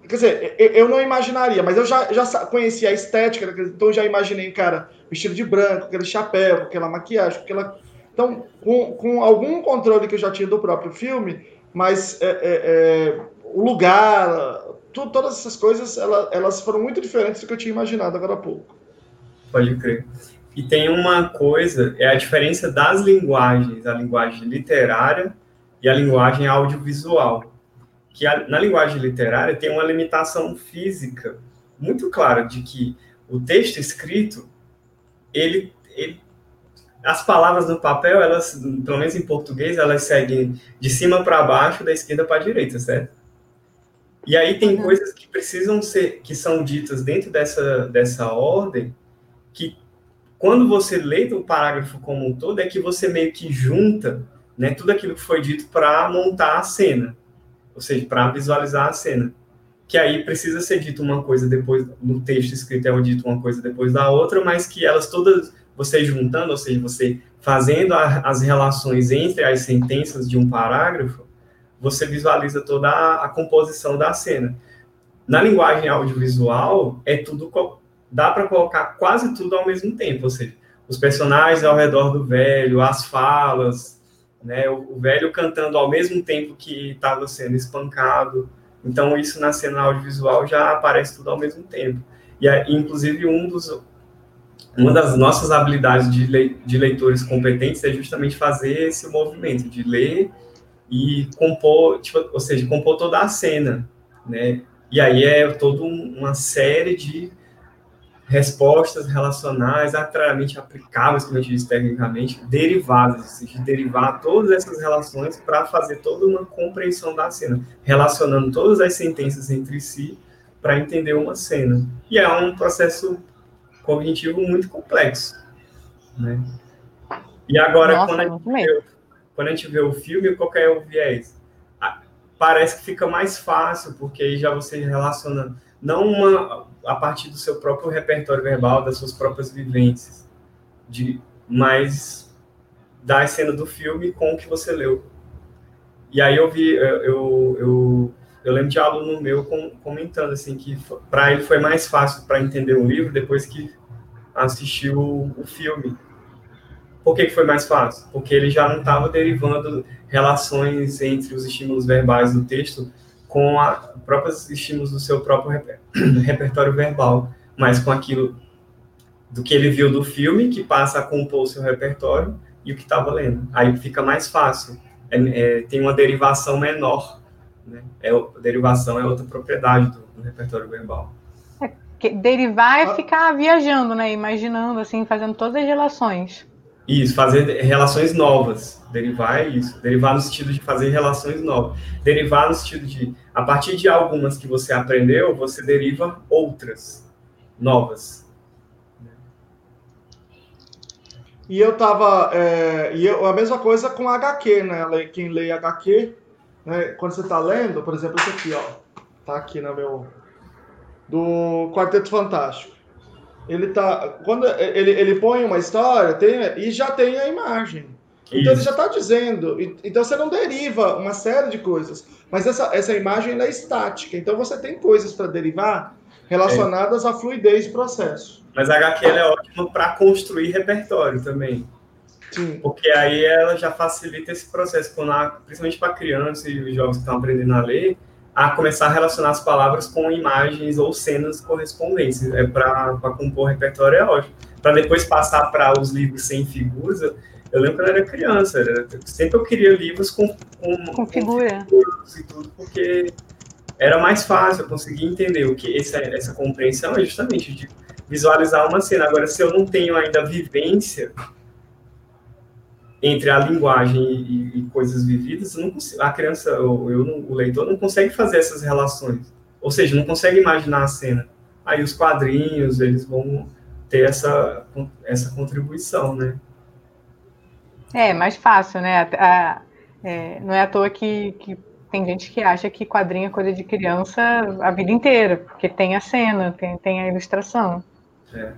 Quer dizer, eu não imaginaria, mas eu já, já conhecia a estética, então já imaginei, cara, vestido de branco, aquele chapéu, aquela maquiagem, aquela. Então, com, com algum controle que eu já tinha do próprio filme, mas é, é, é o lugar, tu, todas essas coisas, ela, elas foram muito diferentes do que eu tinha imaginado agora há pouco. Pode crer. E tem uma coisa, é a diferença das linguagens, a linguagem literária e a linguagem audiovisual. Que a, na linguagem literária tem uma limitação física muito clara de que o texto escrito, ele, ele as palavras no papel, elas, pelo menos em português, elas seguem de cima para baixo, da esquerda para a direita, certo? E aí tem uhum. coisas que precisam ser, que são ditas dentro dessa, dessa ordem, que quando você lê o parágrafo como um todo, é que você meio que junta né, tudo aquilo que foi dito para montar a cena, ou seja, para visualizar a cena. Que aí precisa ser dito uma coisa depois, no texto escrito é dito uma coisa depois da outra, mas que elas todas, você juntando, ou seja, você fazendo a, as relações entre as sentenças de um parágrafo, você visualiza toda a, a composição da cena. Na linguagem audiovisual, é tudo dá para colocar quase tudo ao mesmo tempo, ou seja, os personagens ao redor do velho, as falas, né, o, o velho cantando ao mesmo tempo que estava sendo espancado. Então isso na cena audiovisual já aparece tudo ao mesmo tempo. E inclusive um dos uma das nossas habilidades de, le, de leitores competentes é justamente fazer esse movimento de ler e compor, tipo, ou seja, compor toda a cena, né? E aí é toda uma série de respostas relacionais arbitrariamente aplicáveis, como a gente diz tecnicamente, derivadas, ou seja, derivar todas essas relações para fazer toda uma compreensão da cena, relacionando todas as sentenças entre si para entender uma cena. E é um processo cognitivo muito complexo, né? E agora, Nossa, quando, a gente quando a gente vê o filme, qual é o viés? Parece que fica mais fácil, porque aí já você relaciona não uma a partir do seu próprio repertório verbal, das suas próprias vivências, de mais da cena do filme com o que você leu. E aí eu vi, eu, eu, eu, lembro de aluno meu comentando assim que para ele foi mais fácil para entender um livro depois que assistiu o, o filme. Por que, que foi mais fácil? Porque ele já não estava derivando relações entre os estímulos verbais do texto com a próprios estímulos do seu próprio reper, repertório verbal, mas com aquilo do que ele viu do filme, que passa a compor o seu repertório, e o que estava lendo. Aí fica mais fácil. É, é, tem uma derivação menor. Né? É, a derivação é outra propriedade do, do repertório verbal. É, derivar é ficar viajando, né? imaginando, assim, fazendo todas as relações. Isso, fazer relações novas. Derivar é isso. Derivar no sentido de fazer relações novas. Derivar no sentido de, a partir de algumas que você aprendeu, você deriva outras novas. E eu tava. É, e eu, a mesma coisa com HQ, né? Quem lê HQ, né? quando você tá lendo, por exemplo, esse aqui, ó. Tá aqui no meu. Do Quarteto Fantástico ele tá quando ele, ele põe uma história tem, e já tem a imagem então Isso. ele já está dizendo então você não deriva uma série de coisas mas essa, essa imagem é estática então você tem coisas para derivar relacionadas é. à fluidez do processo mas a HQ é ótima para construir repertório também Sim. porque aí ela já facilita esse processo quando principalmente para crianças e os jovens que estão aprendendo a ler a começar a relacionar as palavras com imagens ou cenas correspondentes. É para compor repertório é ótimo. Para depois passar para os livros sem figuras, eu, eu lembro quando eu era criança, era, sempre eu queria livros com, com, com figura. Com e tudo, porque era mais fácil, eu conseguia entender o que essa, essa compreensão é justamente de visualizar uma cena. Agora, se eu não tenho ainda vivência entre a linguagem e, e coisas vividas, consigo, a criança, eu, eu, o leitor, não consegue fazer essas relações. Ou seja, não consegue imaginar a cena. Aí os quadrinhos, eles vão ter essa, essa contribuição, né? É, mais fácil, né? A, a, é, não é à toa que, que tem gente que acha que quadrinho é coisa de criança a vida inteira, porque tem a cena, tem, tem a ilustração. É.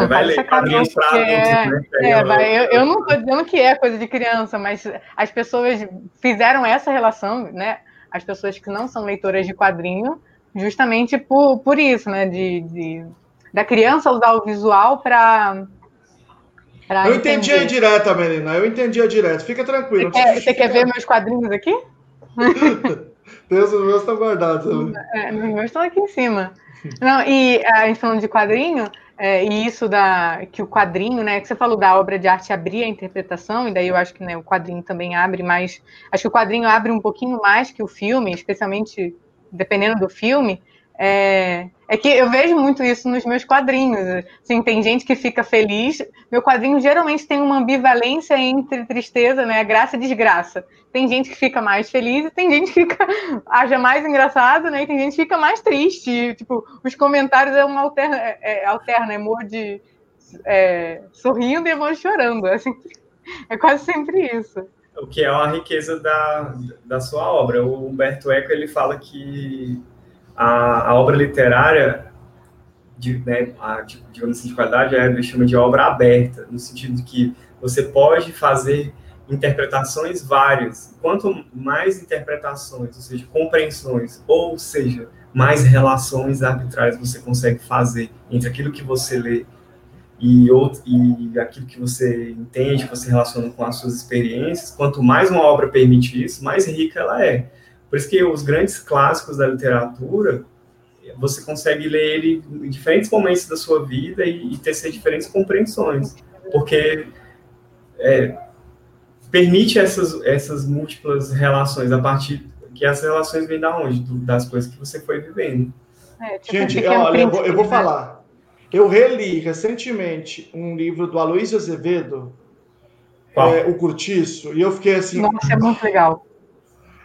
Não, vai ler quadrinhos adultos, né? É, vai, eu, eu não estou dizendo que é coisa de criança, mas as pessoas fizeram essa relação, né? As pessoas que não são leitoras de quadrinho, justamente por, por isso, né? De, de da criança usar o visual para eu entendi a direta, Melina. Eu entendi a direta. Fica tranquilo. Você, quer, você quer ver meus quadrinhos aqui? Deus, os meus estão guardados. Né? É, os meus estão aqui em cima. Não, e a gente falando de quadrinho, é, e isso da que o quadrinho, né, que você falou da obra de arte abrir a interpretação, e daí eu acho que né, o quadrinho também abre mais, acho que o quadrinho abre um pouquinho mais que o filme, especialmente dependendo do filme, é, é, que eu vejo muito isso nos meus quadrinhos. Assim, tem gente que fica feliz. Meu quadrinho geralmente tem uma ambivalência entre tristeza, né? Graça e desgraça. Tem gente que fica mais feliz e tem gente que fica, acha mais engraçado, né? E tem gente que fica mais triste. Tipo, os comentários é uma alterna, é, é, alterna emoji é, sorrindo e emoji chorando. Assim, é quase sempre isso. O que é uma riqueza da, da sua obra. O Humberto Eco ele fala que a, a obra literária, de, né, a, de, digamos assim, de qualidade, ele chama de obra aberta, no sentido de que você pode fazer interpretações várias. Quanto mais interpretações, ou seja, compreensões, ou seja, mais relações arbitrárias você consegue fazer entre aquilo que você lê e, outro, e aquilo que você entende, que você relaciona com as suas experiências, quanto mais uma obra permite isso, mais rica ela é. Por isso que os grandes clássicos da literatura, você consegue ler ele em diferentes momentos da sua vida e, e ter diferentes compreensões, porque é, permite essas, essas múltiplas relações a partir que essas relações vêm da onde? Do, das coisas que você foi vivendo. É, tipo Gente, olha, eu vou, eu vou né? falar. Eu reli recentemente um livro do Aloysio Azevedo, é, O Curtiço, e eu fiquei assim. Nossa, é muito legal.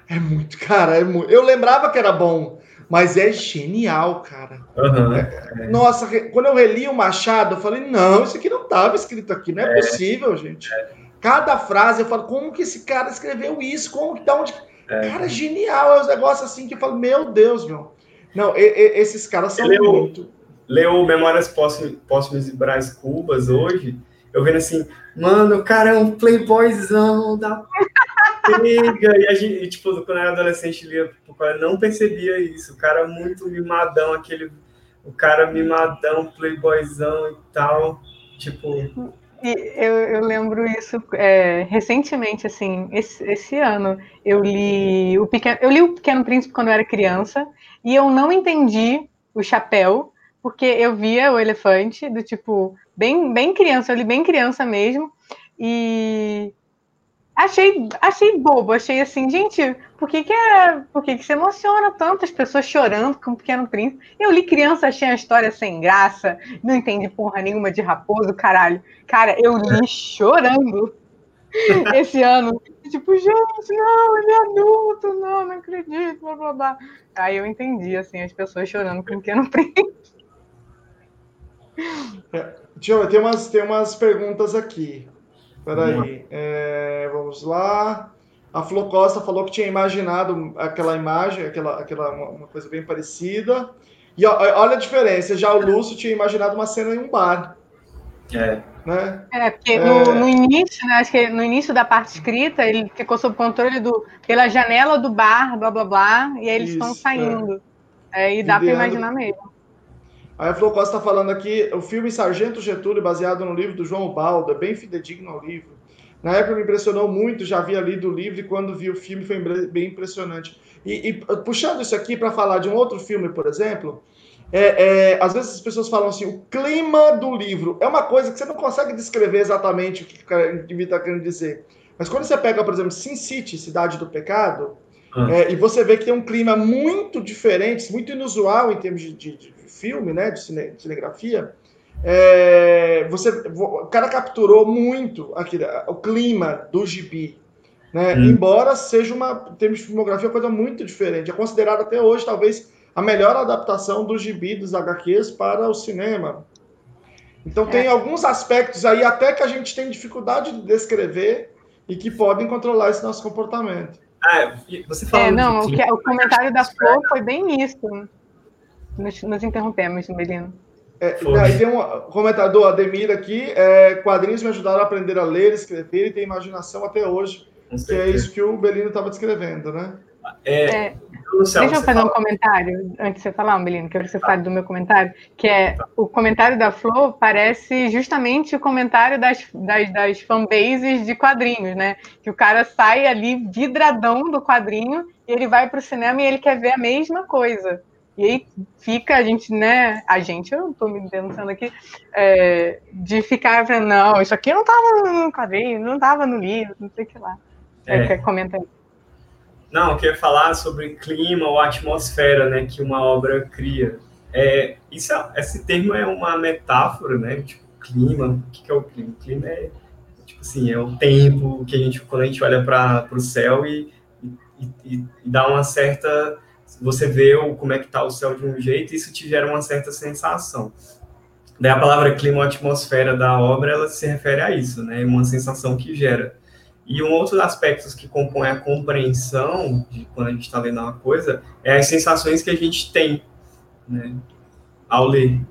É muito, cara, é muito. Eu lembrava que era bom, mas é genial, cara. Uhum, é, Nossa, quando eu reli o Machado, eu falei, não, isso aqui não estava escrito aqui, não é, é possível, gente. É. Cada frase eu falo, como que esse cara escreveu isso? Como que da onde. É. Cara, genial, é um negócio assim que eu falo, meu Deus, meu. Não, e, e, esses caras são leu, muito. Leu Memórias Póstumas e Brás Cubas hoje, eu vendo assim, mano, o cara é um playboyzão da E a gente, tipo, quando eu era adolescente, lia, não percebia isso. O cara muito mimadão, aquele. O cara mimadão, playboyzão e tal. Tipo. Eu, eu lembro isso é, recentemente, assim, esse, esse ano. Eu li, o Pequeno, eu li O Pequeno Príncipe quando eu era criança e eu não entendi o chapéu, porque eu via o elefante do tipo, bem, bem criança, eu li bem criança mesmo. E Achei, achei bobo, achei assim, gente, por que que, é, por que que se emociona tanto as pessoas chorando com o Pequeno Príncipe? Eu li criança, achei a história sem graça, não entendi porra nenhuma de raposo, caralho. Cara, eu li chorando esse ano. Tipo, gente, não, ele é adulto, não, não acredito, blá blá blá. Aí eu entendi, assim, as pessoas chorando com o Pequeno Príncipe. É, ver, tem umas, tem umas perguntas aqui. Peraí, é, vamos lá. A Flo Costa falou que tinha imaginado aquela imagem, aquela, aquela uma coisa bem parecida. E ó, olha a diferença, já o Lúcio tinha imaginado uma cena em um bar. É. Né? É, porque é... No, no, início, né, acho que no início da parte escrita, ele ficou sob controle do pela janela do bar, blá blá blá, e aí eles Isso, estão saindo. É. É, e dá para imaginar mesmo. Aí a Flor Costa está falando aqui, o filme Sargento Getúlio, baseado no livro do João Balda, bem fidedigno ao livro. Na época me impressionou muito, já havia lido o livro e quando vi o filme foi bem impressionante. E, e puxando isso aqui para falar de um outro filme, por exemplo, é, é, às vezes as pessoas falam assim, o clima do livro é uma coisa que você não consegue descrever exatamente o que o indivíduo está querendo dizer. Mas quando você pega, por exemplo, Sin City, Cidade do Pecado, ah. é, e você vê que tem um clima muito diferente, muito inusual em termos de, de, de filme, né, de, cine, de cinegrafia, é, você, o cara capturou muito aquele, o clima do gibi, né? Hum. Embora seja uma, em termos de filmografia, uma coisa muito diferente. É considerado até hoje, talvez, a melhor adaptação do gibi dos HQs para o cinema. Então é. tem alguns aspectos aí até que a gente tem dificuldade de descrever e que podem controlar esse nosso comportamento. Ah, você falou. É, não, o, que, o comentário da Flor foi bem isso. Nos, nos interrompemos, Melino. É, aí tem um comentador, Ademir, aqui. É, quadrinhos me ajudaram a aprender a ler, escrever e ter imaginação até hoje. Que é isso que o Belino estava descrevendo, né? É, é, Deixa eu fazer um comentário antes de você falar, Melino, que eu você fale do meu comentário, que é tá. o comentário da Flor parece justamente o comentário das, das, das fanbases de quadrinhos, né? Que o cara sai ali vidradão do quadrinho e ele vai para o cinema e ele quer ver a mesma coisa. E aí fica a gente, né? A gente, eu estou me pensando aqui, é, de ficar vendo, não, isso aqui não estava no quadrinho, não estava no livro, não sei o que lá. É. Quer comentar aí. Não, eu queria falar sobre clima ou atmosfera, né, que uma obra cria. É, isso, é, esse termo é uma metáfora, né, tipo, clima, o que é o clima? O clima é, tipo assim, é o tempo que a gente, quando a gente olha para o céu e, e, e, dá uma certa, você vê o, como é que está o céu de um jeito, isso te gera uma certa sensação. Daí a palavra clima ou atmosfera da obra, ela se refere a isso, né, uma sensação que gera. E um outro aspecto que compõe a compreensão de quando a gente está lendo uma coisa é as sensações que a gente tem né, ao ler.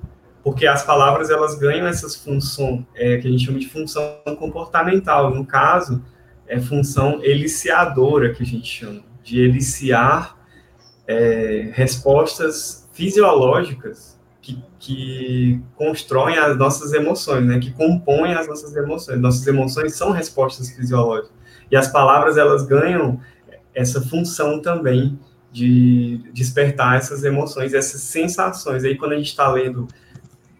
Porque as palavras elas ganham essas funções é, que a gente chama de função comportamental. No caso, é função eliciadora, que a gente chama, de eliciar é, respostas fisiológicas que, que constroem as nossas emoções, né? Que compõem as nossas emoções. Nossas emoções são respostas fisiológicas. E as palavras, elas ganham essa função também de despertar essas emoções, essas sensações. Aí, quando a gente está lendo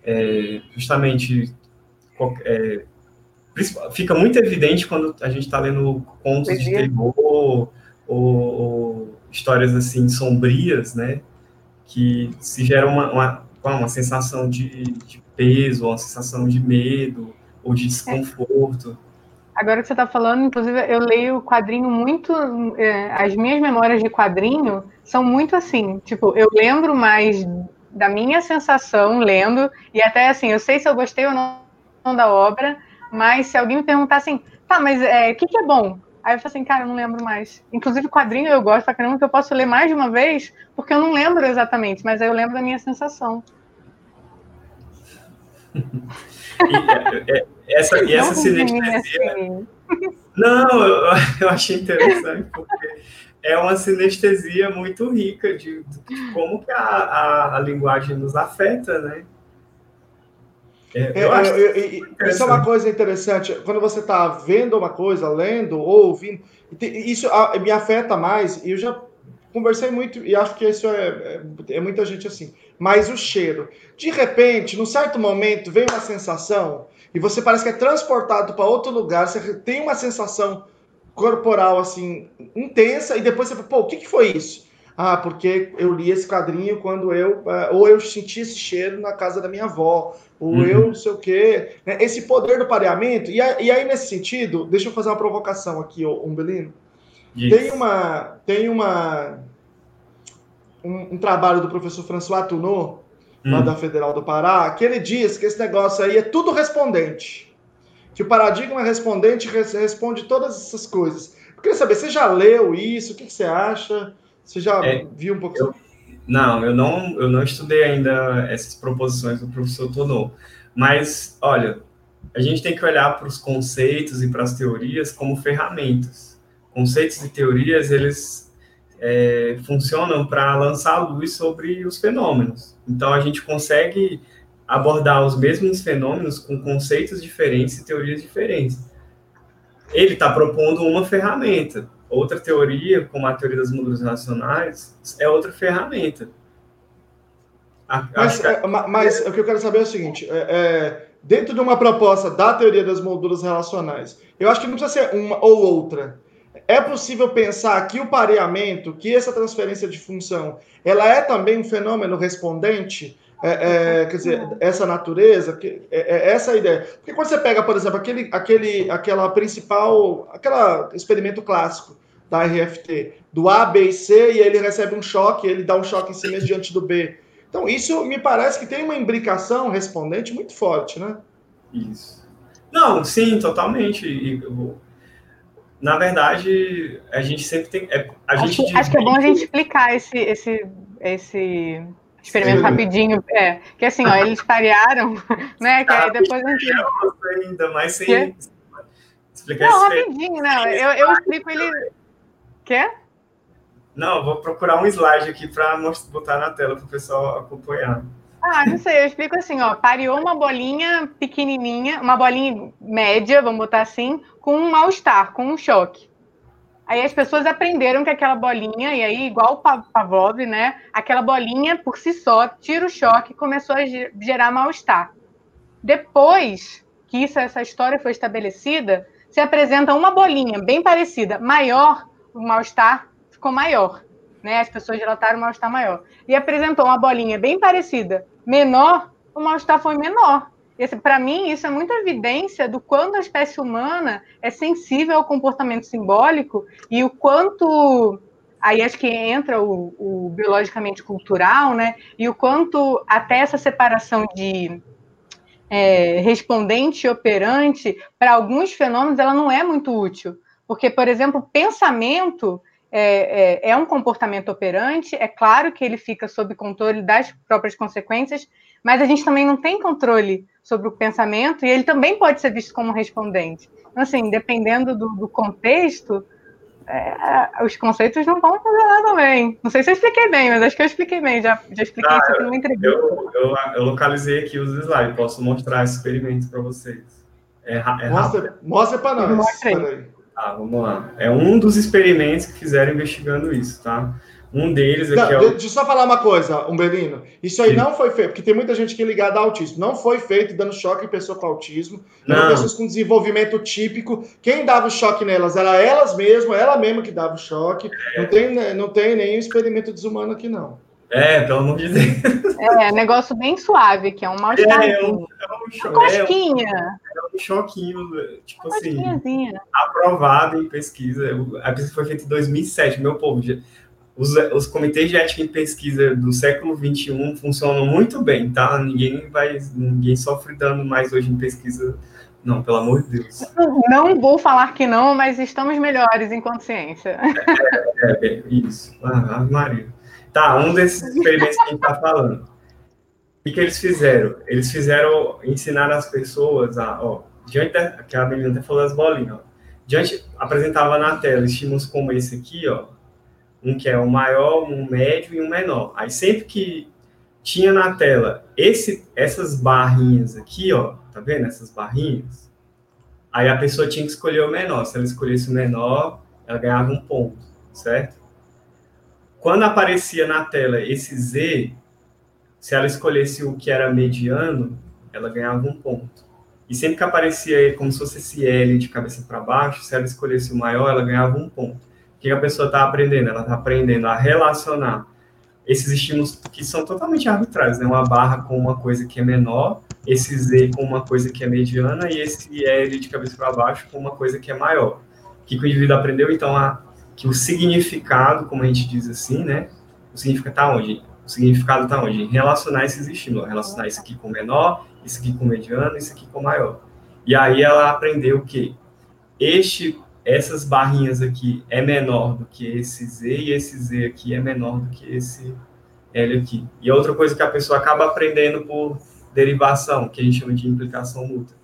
é, justamente... É, fica muito evidente quando a gente está lendo contos de terror ou, ou, histórias assim sombrias, né? Que se gera uma, uma uma sensação de, de peso, uma sensação de medo ou de desconforto. Agora que você está falando, inclusive, eu leio quadrinho muito. É, as minhas memórias de quadrinho são muito assim. Tipo, eu lembro mais da minha sensação lendo, e até assim, eu sei se eu gostei ou não da obra, mas se alguém me perguntar assim, tá, mas o é, que, que é bom? Aí eu falo assim, cara, eu não lembro mais. Inclusive, quadrinho eu gosto pra caramba, que eu posso ler mais de uma vez, porque eu não lembro exatamente, mas aí eu lembro da minha sensação. e, é, é, essa, e essa sinestesia. Assim. Não, eu, eu achei interessante, porque é uma sinestesia muito rica de, de como que a, a, a, linguagem nos afeta, né? É, eu acho isso é uma coisa interessante. Quando você está vendo uma coisa, lendo ou ouvindo, isso me afeta mais. E eu já conversei muito e acho que isso é, é, é, muita gente assim. Mas o cheiro. De repente, num certo momento, vem uma sensação e você parece que é transportado para outro lugar, você tem uma sensação corporal assim intensa e depois você fala, pô, o que, que foi isso? Ah, porque eu li esse quadrinho quando eu. Uh, ou eu senti esse cheiro na casa da minha avó, ou uhum. eu não sei o quê. Né? Esse poder do pareamento. E, a, e, aí, nesse sentido, deixa eu fazer uma provocação aqui, Umbelino. Tem uma. Tem uma. Um, um, trabalho do professor François Tunot, hum. lá da Federal do Pará, que ele diz que esse negócio aí é tudo respondente. Que o paradigma respondente responde todas essas coisas. Eu queria saber, você já leu isso? O que, que você acha? Você já é, viu um pouco? Eu, não, eu não, eu não estudei ainda essas proposições do professor Tonô. Mas, olha, a gente tem que olhar para os conceitos e para as teorias como ferramentas conceitos e teorias, eles é, funcionam para lançar luz sobre os fenômenos. Então, a gente consegue abordar os mesmos fenômenos com conceitos diferentes e teorias diferentes. Ele está propondo uma ferramenta. Outra teoria, como a teoria das molduras relacionais, é outra ferramenta. A, mas, é, mas o que eu quero saber é o seguinte: é, é, dentro de uma proposta da teoria das molduras relacionais, eu acho que não precisa ser uma ou outra. É possível pensar que o pareamento, que essa transferência de função, ela é também um fenômeno respondente? É, é, quer dizer, essa natureza, que, é, é essa ideia. Porque quando você pega, por exemplo, aquele, aquele, aquela principal, aquele experimento clássico da RFT, do A, B e C, e ele recebe um choque, ele dá um choque em si mesmo diante do B. Então, isso me parece que tem uma imbricação respondente muito forte, né? Isso. Não, sim, totalmente. E, na verdade, a gente sempre tem. É, a acho, gente acho que é bom a gente explicar esse, esse, esse experimento rapidinho. É, que assim, ó, eles parearam, né? Que aí depois a gente. Ainda mais sem que? explicar Não, rapidinho, não. Eu, eu explico ele. Quer? Não, vou procurar um slide aqui para botar na tela para o pessoal acompanhar. Ah, não sei, eu explico assim, ó, pareou uma bolinha pequenininha, uma bolinha média, vamos botar assim, com um mal-estar, com um choque. Aí as pessoas aprenderam que aquela bolinha, e aí, igual o Pavlov, né? Aquela bolinha, por si só, tira o choque e começou a gerar mal-estar. Depois que isso, essa história foi estabelecida, se apresenta uma bolinha bem parecida, maior, o mal-estar ficou maior. Né? As pessoas relataram o mal-estar maior. E apresentou uma bolinha bem parecida, menor, o mal-estar foi menor. Para mim, isso é muita evidência do quanto a espécie humana é sensível ao comportamento simbólico e o quanto. Aí acho que entra o, o biologicamente cultural, né? E o quanto até essa separação de é, respondente e operante, para alguns fenômenos, ela não é muito útil. Porque, por exemplo, pensamento é, é, é, um comportamento operante, é claro que ele fica sob controle das próprias consequências, mas a gente também não tem controle sobre o pensamento e ele também pode ser visto como respondente. Então, assim, dependendo do, do contexto, é, os conceitos não vão funcionar também. Não sei se eu expliquei bem, mas acho que eu expliquei bem. Já, já expliquei ah, isso aqui numa entrevista. Eu, eu, eu, localizei aqui os slides, posso mostrar esse experimento para vocês. É, é mostra mostra para nós. Mostra aí. Tá, vamos lá. É um dos experimentos que fizeram investigando isso, tá? Um deles aqui não, é o... Deixa eu só falar uma coisa, Umberino. Isso aí Sim. não foi feito, porque tem muita gente que é ligada ao autismo. Não foi feito dando choque em pessoa com autismo. Não. pessoas com desenvolvimento típico. Quem dava o choque nelas era elas mesmas, ela mesma que dava o choque. É. Não, tem, não tem nenhum experimento desumano aqui, não. É, pelo amor de Deus. É, negócio bem suave, que é um mal-estar. É, é, um, é um cho cosquinha. É é choquinho, tipo assim, aprovado em pesquisa. A pesquisa foi feita em 2007, meu povo. Os, os comitês de ética em pesquisa do século 21 funcionam muito bem, tá? Ninguém vai, ninguém sofre dano mais hoje em pesquisa, não, pelo amor de Deus. Não vou falar que não, mas estamos melhores em consciência. É, é, é isso. Ah, Maria. Tá, um desses experimentos que a gente está falando. O que, que, eles fizeram? Eles fizeram ensinar as pessoas a, ó, diante da, que a menina até falou das bolinhas, ó, diante, apresentava na tela estímulos como esse aqui, ó, um que é um maior, um médio e um menor. Aí sempre que tinha na tela esse, essas barrinhas aqui, ó, tá vendo essas barrinhas? Aí a pessoa tinha que escolher o menor. Se ela escolhesse o menor, ela ganhava um ponto, certo? Quando aparecia na tela esse Z, se ela escolhesse o que era mediano, ela ganhava um ponto. E sempre que aparecia como se fosse esse L de cabeça para baixo, se ela escolhesse o maior, ela ganhava um ponto. O que a pessoa está aprendendo? Ela está aprendendo a relacionar esses estímulos que são totalmente arbitrários, né? Uma barra com uma coisa que é menor, esse Z com uma coisa que é mediana e esse L de cabeça para baixo com uma coisa que é maior. O que o indivíduo aprendeu, então, a que o significado, como a gente diz assim, né? O significado está onde? O significado está onde? Em relacionar esses estímulos, relacionar isso aqui com menor, isso aqui com mediano, isso aqui com maior. E aí ela aprendeu que este, essas barrinhas aqui é menor do que esse Z e esse Z aqui é menor do que esse L aqui. E outra coisa que a pessoa acaba aprendendo por derivação, que a gente chama de implicação mútua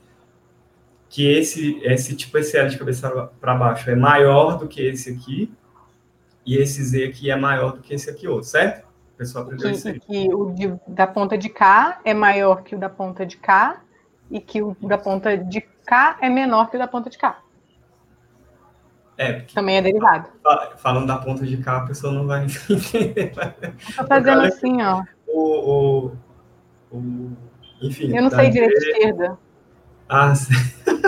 que esse, esse tipo esse L de cabeça para baixo é maior do que esse aqui, e esse Z aqui é maior do que esse aqui outro, certo? Pessoal aprendeu que, isso aí. que o de, da ponta de cá é maior que o da ponta de cá, e que o da ponta de cá é menor que o da ponta de cá. É, Também é derivado. Falando da ponta de cá, a pessoa não vai entender. Estou fazendo assim, ó. O, o, o, enfim. Eu não sei direito esquerda. Ah,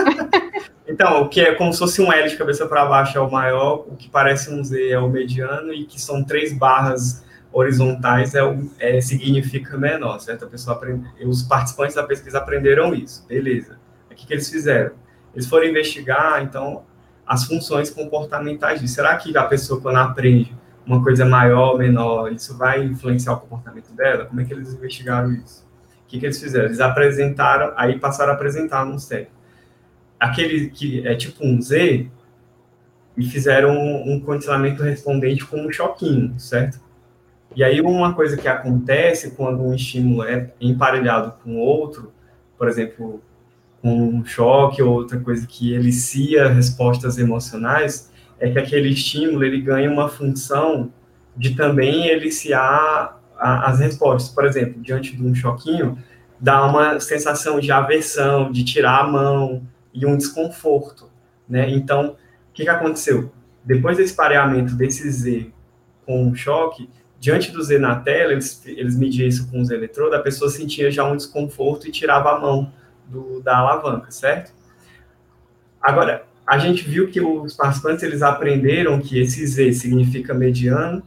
então, o que é como se fosse um L de cabeça para baixo é o maior, o que parece um Z é o mediano, e que são três barras horizontais é, é significa menor, certo? A pessoa aprende, os participantes da pesquisa aprenderam isso, beleza. O que, que eles fizeram? Eles foram investigar, então, as funções comportamentais disso. Será que a pessoa, quando aprende uma coisa maior menor, isso vai influenciar o comportamento dela? Como é que eles investigaram isso? O que, que eles fizeram? Eles apresentaram, aí passaram a apresentar no sério. Aquele que é tipo um Z, e fizeram um, um condicionamento respondente com um choquinho, certo? E aí uma coisa que acontece quando um estímulo é emparelhado com outro, por exemplo, com um choque ou outra coisa que elicia respostas emocionais, é que aquele estímulo ele ganha uma função de também eliciar a, as respostas. Por exemplo, diante de um choquinho, dá uma sensação de aversão, de tirar a mão e um desconforto, né? Então, o que, que aconteceu? Depois desse pareamento desse Z com o choque, diante do Z na tela, eles, eles mediam isso com os eletrodos, a pessoa sentia já um desconforto e tirava a mão do, da alavanca, certo? Agora, a gente viu que os participantes eles aprenderam que esse Z significa mediano,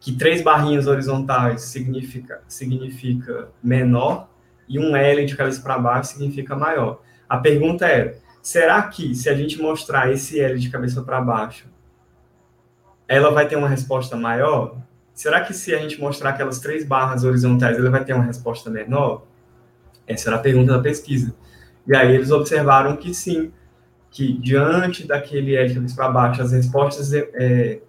que três barrinhas horizontais significa, significa menor e um L de cabeça para baixo significa maior. A pergunta é: será que se a gente mostrar esse L de cabeça para baixo, ela vai ter uma resposta maior? Será que se a gente mostrar aquelas três barras horizontais, ela vai ter uma resposta menor? Essa era a pergunta da pesquisa. E aí eles observaram que sim, que diante daquele cabeça para baixo, as respostas é,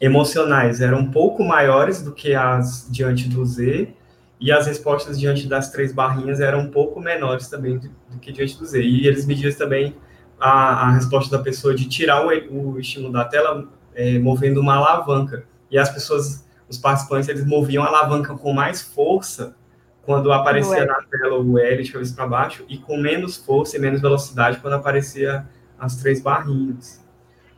emocionais eram um pouco maiores do que as diante do Z, e as respostas diante das três barrinhas eram um pouco menores também do, do que diante do Z. E eles mediam também a, a resposta da pessoa de tirar o, o estímulo da tela é, movendo uma alavanca. E as pessoas, os participantes, eles moviam a alavanca com mais força quando aparecia na tela o L de cabeça para baixo e com menos força e menos velocidade quando aparecia as três barrinhas.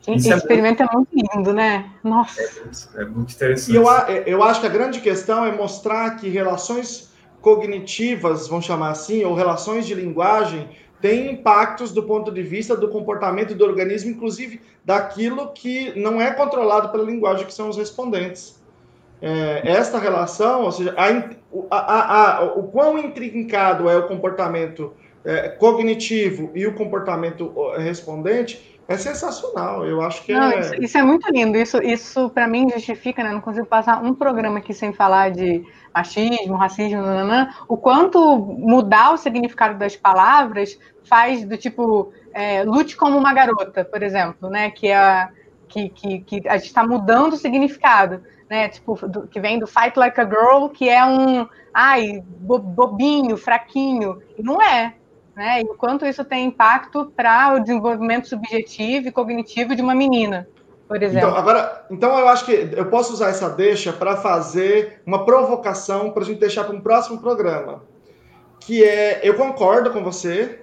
Esse é experimento muito... é muito lindo, né? Nossa. É, é muito interessante. E eu, eu acho que a grande questão é mostrar que relações cognitivas, vamos chamar assim, ou relações de linguagem, têm impactos do ponto de vista do comportamento do organismo, inclusive daquilo que não é controlado pela linguagem, que são os respondentes. É, esta relação, ou seja, a, a, a, o quão intrincado é o comportamento é, cognitivo e o comportamento respondente é sensacional, eu acho que não, é... Isso, isso, é muito lindo, isso, isso para mim justifica, né? Não consigo passar um programa aqui sem falar de machismo, racismo, nananã, o quanto mudar o significado das palavras faz do tipo é, lute como uma garota, por exemplo, né? Que, é, que, que, que a gente está mudando o significado, né? Tipo, do, que vem do fight like a girl, que é um ai, bobinho, fraquinho. E não é, né? E o quanto isso tem impacto para o desenvolvimento subjetivo e cognitivo de uma menina, por então, exemplo. Então, agora, então eu acho que eu posso usar essa deixa para fazer uma provocação para a gente deixar para um próximo programa, que é, eu concordo com você,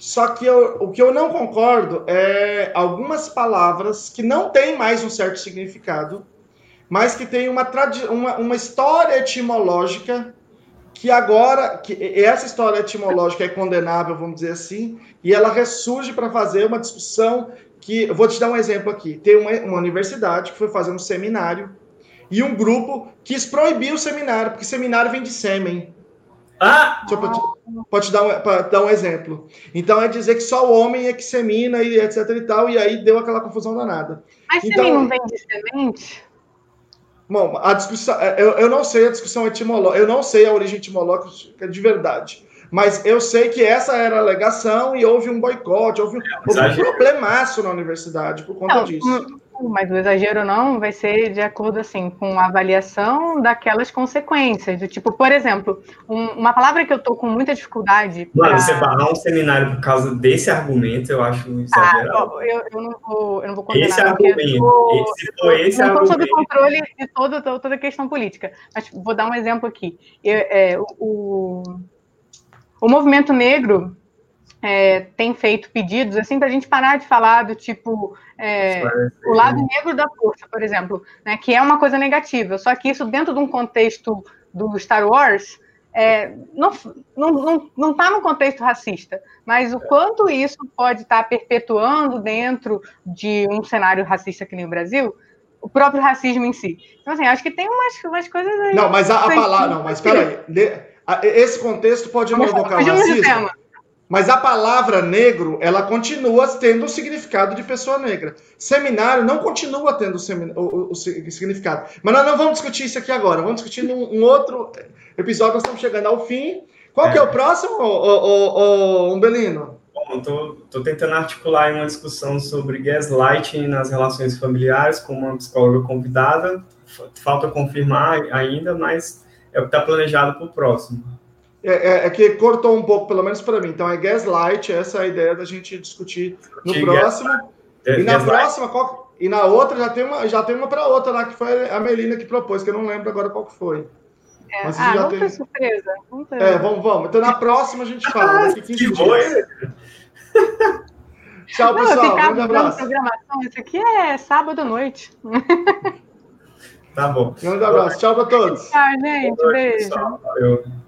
só que eu, o que eu não concordo é algumas palavras que não têm mais um certo significado, mas que têm uma, uma, uma história etimológica que agora, que essa história etimológica é condenável, vamos dizer assim, e ela ressurge para fazer uma discussão que, vou te dar um exemplo aqui, tem uma, uma universidade que foi fazer um seminário, e um grupo quis proibir o seminário, porque seminário vem de sêmen. Ah! Deixa eu, pode te dar um, dar um exemplo. Então é dizer que só o homem é que semina e etc e tal, e aí deu aquela confusão danada. Mas então, sêmen não vem de semente? Bom, a discussão, é, eu, eu não sei a discussão etimológica, eu não sei a origem etimológica de verdade. Mas eu sei que essa era a alegação e houve um boicote, houve, houve um problemaço na universidade por conta não, disso. Mas o exagero não vai ser de acordo assim com a avaliação daquelas consequências. Do tipo, por exemplo, um, uma palavra que eu tô com muita dificuldade. Mano, pra... você barrar um seminário por causa desse argumento, eu acho exagerado. Ah, eu, eu, não vou, eu não vou condenar. Esse argumento. Tô, esse esse não argumento. sob controle de todo, toda a questão política. Mas vou dar um exemplo aqui. Eu, é, o, o movimento negro é, tem feito pedidos assim para a gente parar de falar do tipo é, o lado negro da força, por exemplo, né, que é uma coisa negativa. Só que isso dentro de um contexto do Star Wars é, não está não, não, não tá no contexto racista, mas o quanto isso pode estar tá perpetuando dentro de um cenário racista aqui no Brasil, o próprio racismo em si. Então, assim, acho que tem umas, umas coisas aí. Não, mas a, a palavra. Não, mas peraí. Esse contexto pode não evocar o racismo. Mas a palavra negro, ela continua tendo o significado de pessoa negra. Seminário não continua tendo o, o, o significado. Mas nós não vamos discutir isso aqui agora. Vamos discutir num um outro episódio. Nós estamos chegando ao fim. Qual é. que é o próximo, o, Umbelino? Bom, estou tentando articular uma discussão sobre gaslighting nas relações familiares com uma psicóloga convidada. Falta confirmar ainda, mas é o que está planejado para o próximo. É, é, é, que cortou um pouco, pelo menos para mim. Então é gaslight, essa é a ideia da gente discutir no próximo. É, e na próxima, qual, E na outra já tem uma, já tem uma para outra lá, que foi a Melina que propôs, que eu não lembro agora qual que foi. É. Mas ah, já não tem... surpresa. É, vamos, vamos. Então na próxima a gente fala. Ah, que foi? Tchau, não, pessoal. Um abraço. Programação. Isso aqui é sábado à noite. Tá bom. Grande abraço. Tchau para todos. Tchau, gente. Beijo. Valeu.